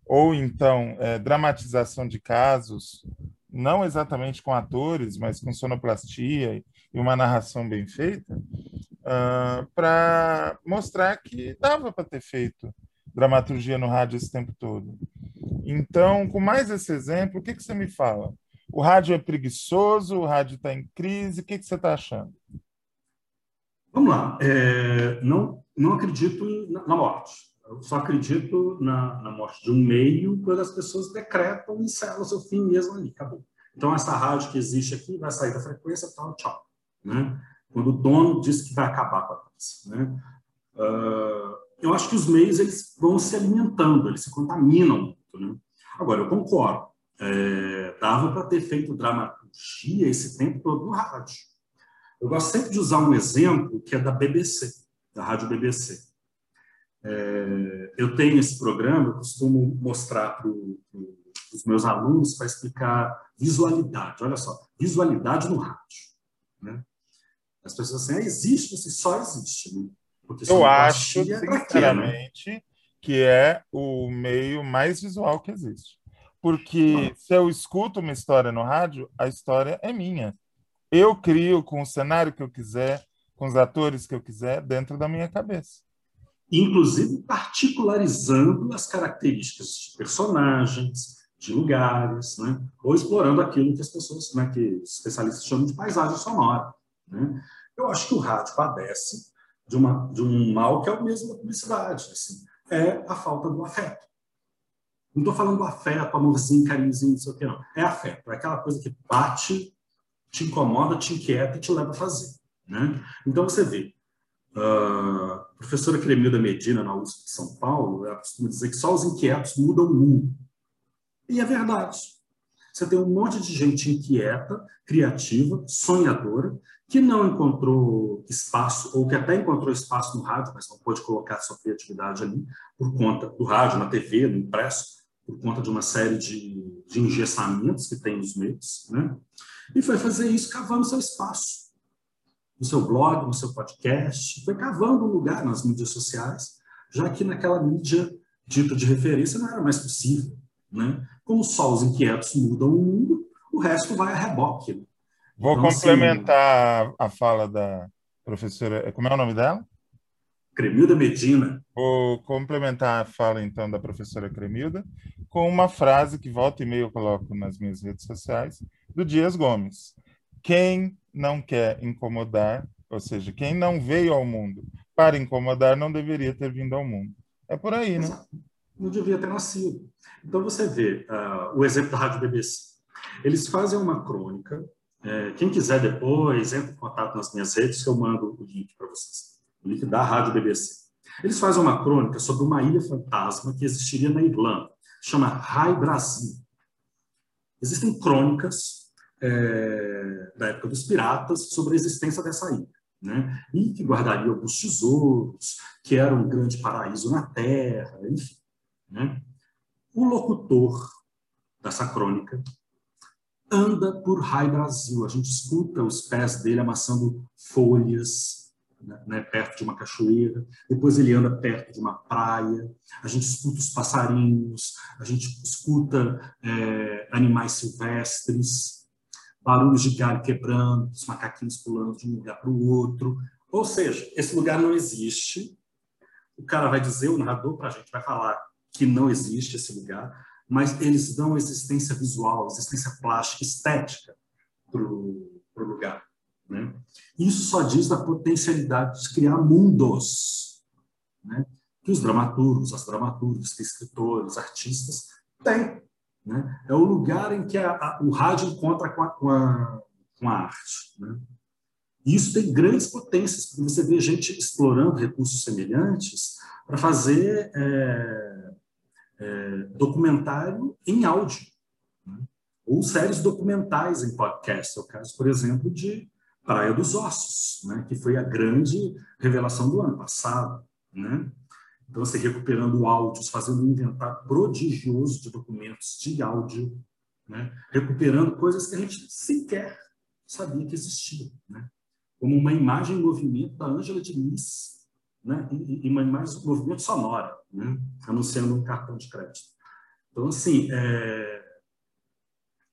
ou então é, dramatização de casos, não exatamente com atores, mas com sonoplastia e uma narração bem feita, ah, para mostrar que dava para ter feito dramaturgia no rádio esse tempo todo. Então, com mais esse exemplo, o que, que você me fala? O rádio é preguiçoso, o rádio está em crise, o que, que você está achando? Vamos lá. É, não, não acredito na, morte. Eu só acredito na, na, morte de um meio quando as pessoas decretam e o seu fim mesmo ali. Acabou. Então, essa rádio que existe aqui vai sair da frequência, tal, tchau. Né? Quando o dono diz que vai acabar com a coisa. Né? Uh, eu acho que os meios eles vão se alimentando, eles se contaminam. Né? Agora, eu concordo, é, dava para ter feito dramaturgia esse tempo todo no rádio. Eu gosto sempre de usar um exemplo que é da BBC, da rádio BBC. É, eu tenho esse programa, eu costumo mostrar para os meus alunos para explicar visualidade. Olha só, visualidade no rádio. Né? As pessoas assim, ah, existe, você só existe. Né? Eu acho, é sinceramente, que é o meio mais visual que existe. Porque se eu escuto uma história no rádio, a história é minha. Eu crio com o cenário que eu quiser, com os atores que eu quiser, dentro da minha cabeça. Inclusive particularizando as características de personagens, de lugares, né? ou explorando aquilo que as pessoas, né, que os especialistas chamam de paisagem sonora. Né? Eu acho que o rádio padece de, uma, de um mal que é o mesmo da publicidade. Assim, é a falta do afeto. Não estou falando do afeto, amorzinho, carinhozinho, não sei o que, não. É afeto. É aquela coisa que bate, te incomoda, te inquieta e te leva a fazer. Né? Então, você vê, uh, a professora Cremilda Medina, na USP de São Paulo, ela costuma dizer que só os inquietos mudam o mundo. E é verdade. Você tem um monte de gente inquieta, criativa, sonhadora, que não encontrou espaço, ou que até encontrou espaço no rádio, mas não pôde colocar sua criatividade ali, por conta do rádio, na TV, no impresso, por conta de uma série de, de engessamentos que tem nos meios, né? e foi fazer isso cavando seu espaço. no seu blog, no seu podcast, foi cavando um lugar nas mídias sociais, já que naquela mídia dita de referência não era mais possível. Né? Como só os inquietos mudam o mundo, o resto vai a reboque. Né? Vou então, assim, complementar assim, a fala da professora. Como é o nome dela? Cremilda Medina. Vou complementar a fala, então, da professora Cremilda com uma frase que volta e meia eu coloco nas minhas redes sociais, do Dias Gomes. Quem não quer incomodar, ou seja, quem não veio ao mundo para incomodar, não deveria ter vindo ao mundo. É por aí, né? Não devia ter nascido. Então, você vê uh, o exemplo da Rádio BBC. Eles fazem uma crônica. É, quem quiser depois, entre em contato nas minhas redes, que eu mando o link para vocês. O link da Rádio BBC. Eles fazem uma crônica sobre uma ilha fantasma que existiria na Irlanda. Chama Rai Brasil. Existem crônicas é, da época dos piratas sobre a existência dessa ilha. Né? E que guardaria alguns tesouros, que era um grande paraíso na Terra, enfim. Né? O locutor dessa crônica anda por Rai Brasil. A gente escuta os pés dele amassando folhas né, né, perto de uma cachoeira. Depois ele anda perto de uma praia. A gente escuta os passarinhos. A gente escuta é, animais silvestres, barulhos de galho quebrando, os macaquinhos pulando de um lugar para o outro. Ou seja, esse lugar não existe. O cara vai dizer, o narrador para a gente vai falar que não existe esse lugar, mas eles dão existência visual, existência plástica, estética para o lugar. Né? Isso só diz da potencialidade de criar mundos né? que os dramaturgos, as dramaturgas, escritores, artistas têm. Né? É o lugar em que a, a, o rádio encontra com a, com a, com a arte. Né? Isso tem grandes potências, porque você vê gente explorando recursos semelhantes para fazer é, é, documentário em áudio, né? ou séries documentais em podcast. É o caso, por exemplo, de Praia dos Ossos, né? que foi a grande revelação do ano passado. Né? Então, você recuperando áudios, fazendo um inventário prodigioso de documentos de áudio, né? recuperando coisas que a gente sequer sabia que existiam. Né? Como uma imagem em movimento da Ângela Diniz, né? e, e imagem em movimento sonora, né? anunciando um cartão de crédito. Então, assim, é...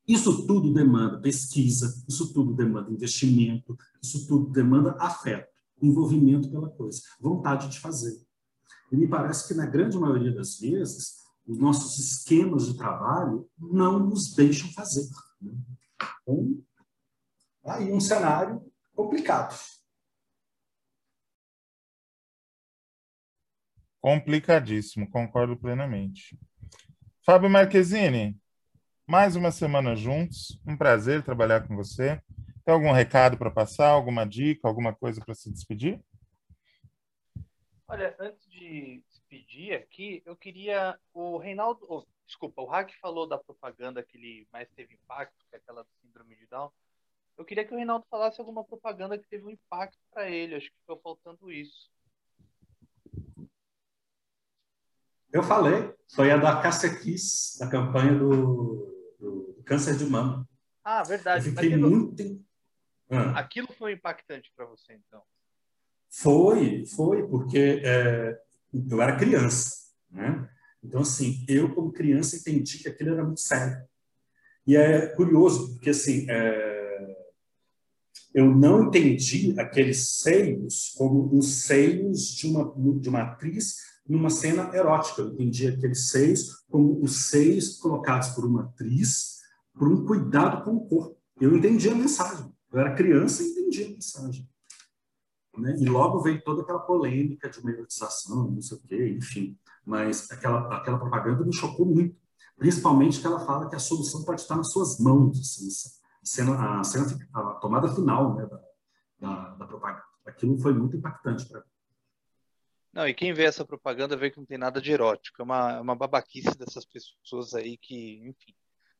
isso tudo demanda pesquisa, isso tudo demanda investimento, isso tudo demanda afeto, envolvimento pela coisa, vontade de fazer. E me parece que, na grande maioria das vezes, os nossos esquemas de trabalho não nos deixam fazer. Né? Então, aí um cenário complicado. Complicadíssimo, concordo plenamente. Fábio Marquezine, mais uma semana juntos, um prazer trabalhar com você. Tem algum recado para passar, alguma dica, alguma coisa para se despedir? Olha, antes de despedir aqui, eu queria. O Reinaldo. Oh, desculpa, o Hack falou da propaganda que ele mais teve impacto, que é aquela do Síndrome de Down. Eu queria que o Reinaldo falasse alguma propaganda que teve um impacto para ele. Acho que ficou faltando isso. Eu falei, foi a da Cássia Kiss, da campanha do, do, câncer de mama. Ah, verdade. Eu fiquei aquilo, muito. Ah. Aquilo foi impactante para você, então? Foi, foi, porque é, eu era criança, né? Então, assim, eu, como criança, entendi que aquilo era muito sério. E é curioso, porque, assim, é, eu não entendi aqueles seios como os seios de uma, de uma atriz numa cena erótica. Eu entendi aqueles seios como os seios colocados por uma atriz por um cuidado com o corpo. Eu entendi a mensagem. Eu era criança e entendi a mensagem. Né? E logo veio toda aquela polêmica de uma erotização, não sei o quê, enfim. Mas aquela, aquela propaganda me chocou muito. Principalmente que ela fala que a solução pode estar nas suas mãos. Assim, a, cena, a, cena, a tomada final né, da, da, da propaganda. Aquilo foi muito impactante para mim. Não, e quem vê essa propaganda vê que não tem nada de erótico. É uma, é uma babaquice dessas pessoas aí que, enfim,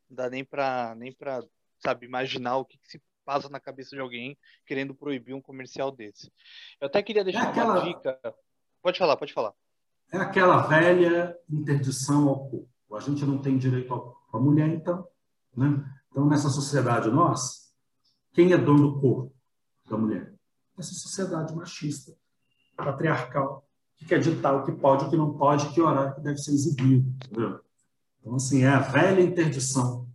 não dá nem para nem pra, sabe, imaginar o que, que, se passa na cabeça de alguém querendo proibir um comercial desse. Eu até queria deixar é aquela... uma dica. Pode falar, pode falar. É aquela velha interdição ao corpo. A gente não tem direito à mulher, então. Né? Então, nessa sociedade nossa, quem é dono do corpo da mulher? essa sociedade machista, patriarcal, que quer ditar o que pode, o que não pode, que horário que deve ser exibido. Entendeu? Então, assim, é a velha interdição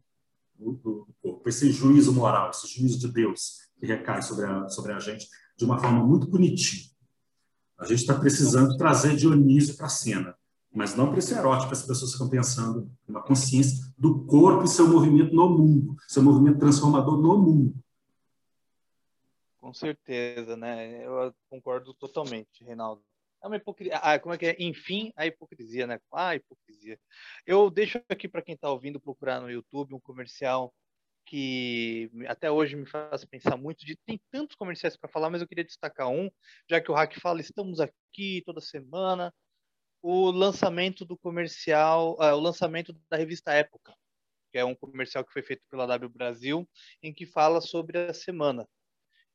do, corpo, esse juízo moral, esse juízo de Deus que recai sobre a, sobre a gente de uma forma muito punitiva. A gente está precisando trazer Dionísio para a cena, mas não para esse erótico as pessoas ficam pensando uma consciência do corpo e seu movimento no mundo, seu movimento transformador no mundo. Com certeza, né? Eu concordo totalmente, Reinaldo. É uma hipocrisia. Ah, como é que é? Enfim, a hipocrisia, né? Ah, a hipocrisia. Eu deixo aqui para quem está ouvindo procurar no YouTube um comercial que até hoje me faz pensar muito de tem tantos comerciais para falar, mas eu queria destacar um, já que o Hack fala, estamos aqui toda semana, o lançamento do comercial, uh, o lançamento da revista Época, que é um comercial que foi feito pela W Brasil, em que fala sobre a semana.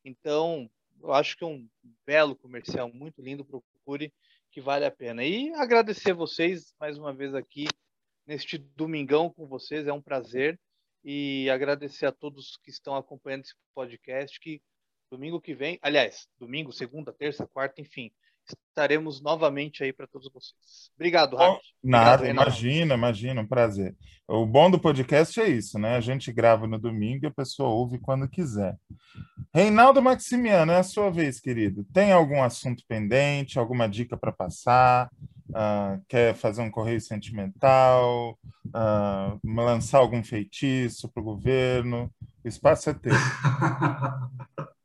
Então, eu acho que é um belo comercial, muito lindo, procure, que vale a pena. E agradecer vocês mais uma vez aqui neste domingão com vocês, é um prazer e agradecer a todos que estão acompanhando esse podcast, que domingo que vem, aliás, domingo, segunda, terça, quarta, enfim, estaremos novamente aí para todos vocês. Obrigado, Rafa. Nada, Obrigado, imagina, imagina, um prazer. O bom do podcast é isso, né? A gente grava no domingo e a pessoa ouve quando quiser. Reinaldo Maximiano, é a sua vez, querido. Tem algum assunto pendente, alguma dica para passar? Uh, quer fazer um correio sentimental? Uh, lançar algum feitiço para o governo? O espaço é teu.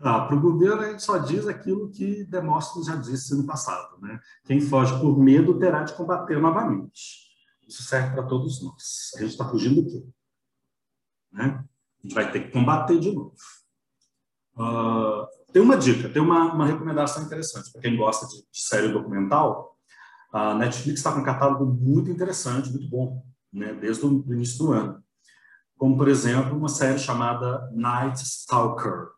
Ah, para o governo, a gente só diz aquilo que Demóstenes já disse no passado. Né? Quem foge por medo terá de combater novamente. Isso serve para todos nós. A gente está fugindo do quê? Né? A gente vai ter que combater de novo. Uh, tem uma dica, tem uma, uma recomendação interessante para quem gosta de, de, série documental. A Netflix está com um catálogo muito interessante, muito bom, né? desde o início do ano. Como, por exemplo, uma série chamada Night Stalker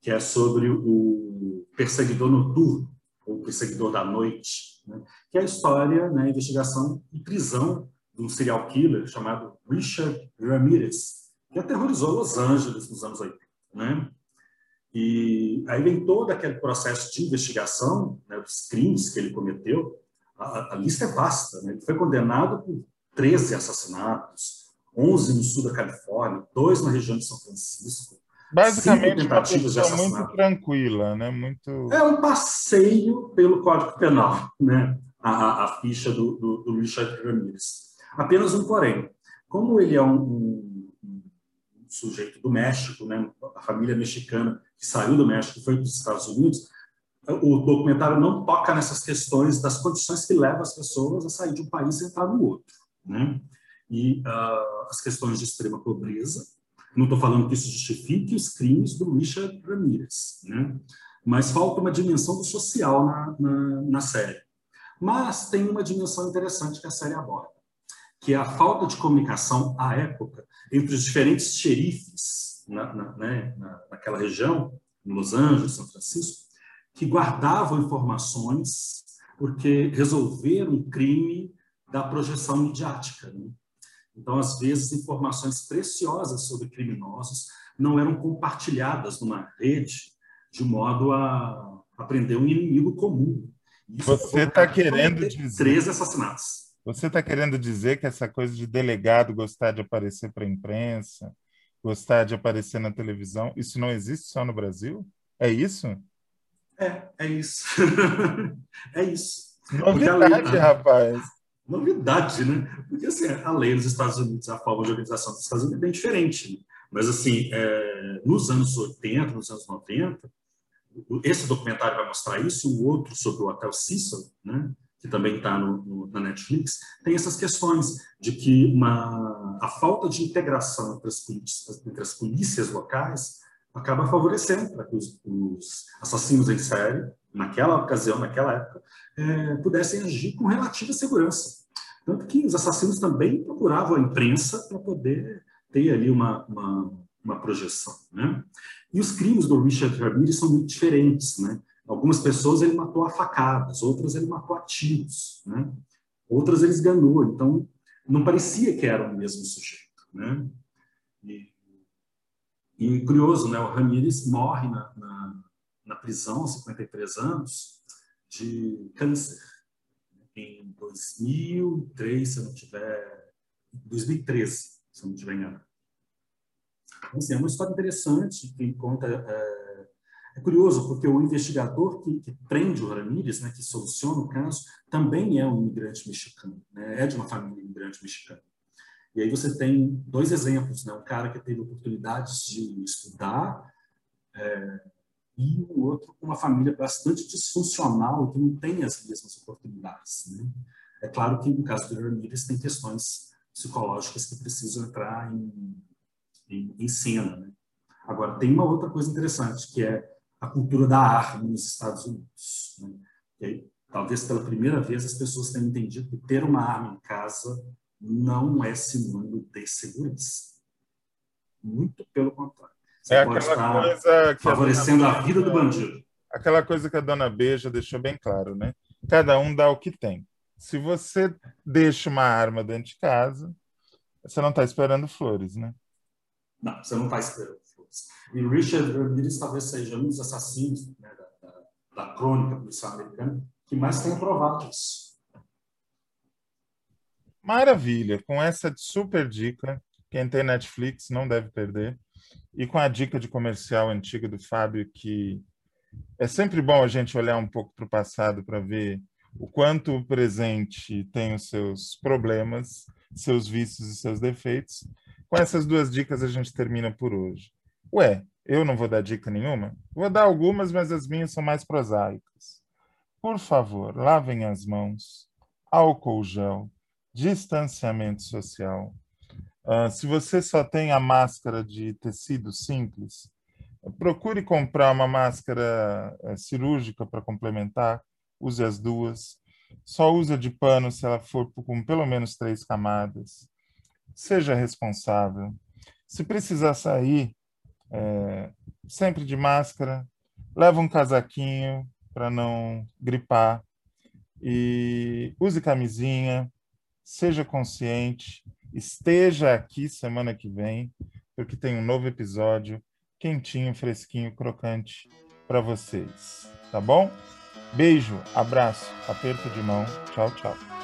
que é sobre o perseguidor noturno, ou perseguidor da noite, né? que é a história, né, investigação e prisão de um serial killer chamado Richard Ramirez, que aterrorizou Los Angeles nos anos 80. Né? E aí vem todo aquele processo de investigação né, dos crimes que ele cometeu. A, a lista é vasta. Né? Ele foi condenado por 13 assassinatos, 11 no sul da Califórnia, dois na região de São Francisco, Basicamente, uma pessoa muito tranquila, né? Muito... É um passeio pelo Código Penal, né? A, a ficha do, do, do, Richard Ramirez. Apenas um porém. Como ele é um, um, um, sujeito do México, né? A família mexicana que saiu do México e foi para os Estados Unidos, o documentário não toca nessas questões das condições que levam as pessoas a sair de um país e entrar no outro, né? E uh, as questões de extrema pobreza, não estou falando que isso justifique os crimes do Richard Ramirez, né? mas falta uma dimensão do social na, na, na série. Mas tem uma dimensão interessante que a série aborda, que é a falta de comunicação à época entre os diferentes xerifes na, na, né, naquela região, em Los Angeles, São Francisco, que guardavam informações porque resolveram um crime da projeção midiática. Né? Então, às vezes, informações preciosas sobre criminosos não eram compartilhadas numa rede de modo a aprender um inimigo comum. Isso Você está querendo dizer... Três assassinatos. Você está querendo dizer que essa coisa de delegado gostar de aparecer para a imprensa, gostar de aparecer na televisão, isso não existe só no Brasil? É isso? É, é isso. é isso. Novidade, rapaz novidade, né? Porque assim, a lei dos Estados Unidos, a forma de organização dos Estados Unidos é bem diferente. Né? Mas assim, é, nos anos 80, nos anos 90, esse documentário vai mostrar isso, o outro sobre o Hotel Cecil, né? que também está na Netflix, tem essas questões de que uma, a falta de integração entre as, entre as polícias locais acaba favorecendo para que os, os assassinos em série naquela ocasião, naquela época, é, pudessem agir com relativa segurança. Tanto que os assassinos também procuravam a imprensa para poder ter ali uma, uma, uma projeção. Né? E os crimes do Richard Ramirez são muito diferentes. Né? Algumas pessoas ele matou a facadas, outras ele matou a tiros, né? outras ele esganou. Então, não parecia que era o mesmo sujeito. Né? E, e curioso, né? o Ramirez morre na, na na prisão, 53 anos, de câncer. Em 2003, se eu não tiver. 2013, se eu não estiver enganado. Então, assim, é uma história interessante que conta. É, é curioso, porque o investigador que, que prende o Ramírez, né, que soluciona o caso, também é um imigrante mexicano, né, é de uma família imigrante mexicana. E aí você tem dois exemplos, né, um cara que teve oportunidades de estudar é, e o outro com uma família bastante disfuncional que não tem as mesmas oportunidades. Né? É claro que no caso do Ramírez tem questões psicológicas que precisam entrar em, em, em cena. Né? Agora, tem uma outra coisa interessante, que é a cultura da arma nos Estados Unidos. Né? E aí, talvez pela primeira vez as pessoas tenham entendido que ter uma arma em casa não é sinônimo de segurança. Muito pelo contrário. Você é aquela coisa que favorecendo a, a vida do bandido. Aquela coisa que a dona Beija deixou bem claro, né? Cada um dá o que tem. Se você deixa uma arma dentro de casa, você não está esperando flores, né? Não, você não está esperando flores. E Richard Ramirez talvez seja um dos assassinos né, da, da, da crônica policial americana que mais tem provado isso. Maravilha! Com essa super dica, quem tem Netflix não deve perder. E com a dica de comercial antiga do Fábio, que é sempre bom a gente olhar um pouco para o passado para ver o quanto o presente tem os seus problemas, seus vícios e seus defeitos. Com essas duas dicas a gente termina por hoje. Ué, eu não vou dar dica nenhuma? Vou dar algumas, mas as minhas são mais prosaicas. Por favor, lavem as mãos, álcool gel, distanciamento social. Uh, se você só tem a máscara de tecido simples, procure comprar uma máscara uh, cirúrgica para complementar, use as duas. Só usa de pano se ela for com pelo menos três camadas. Seja responsável. Se precisar sair, é, sempre de máscara, leva um casaquinho para não gripar e use camisinha, seja consciente, esteja aqui semana que vem, porque tem um novo episódio quentinho, fresquinho, crocante para vocês, tá bom? Beijo, abraço, aperto de mão. Tchau, tchau.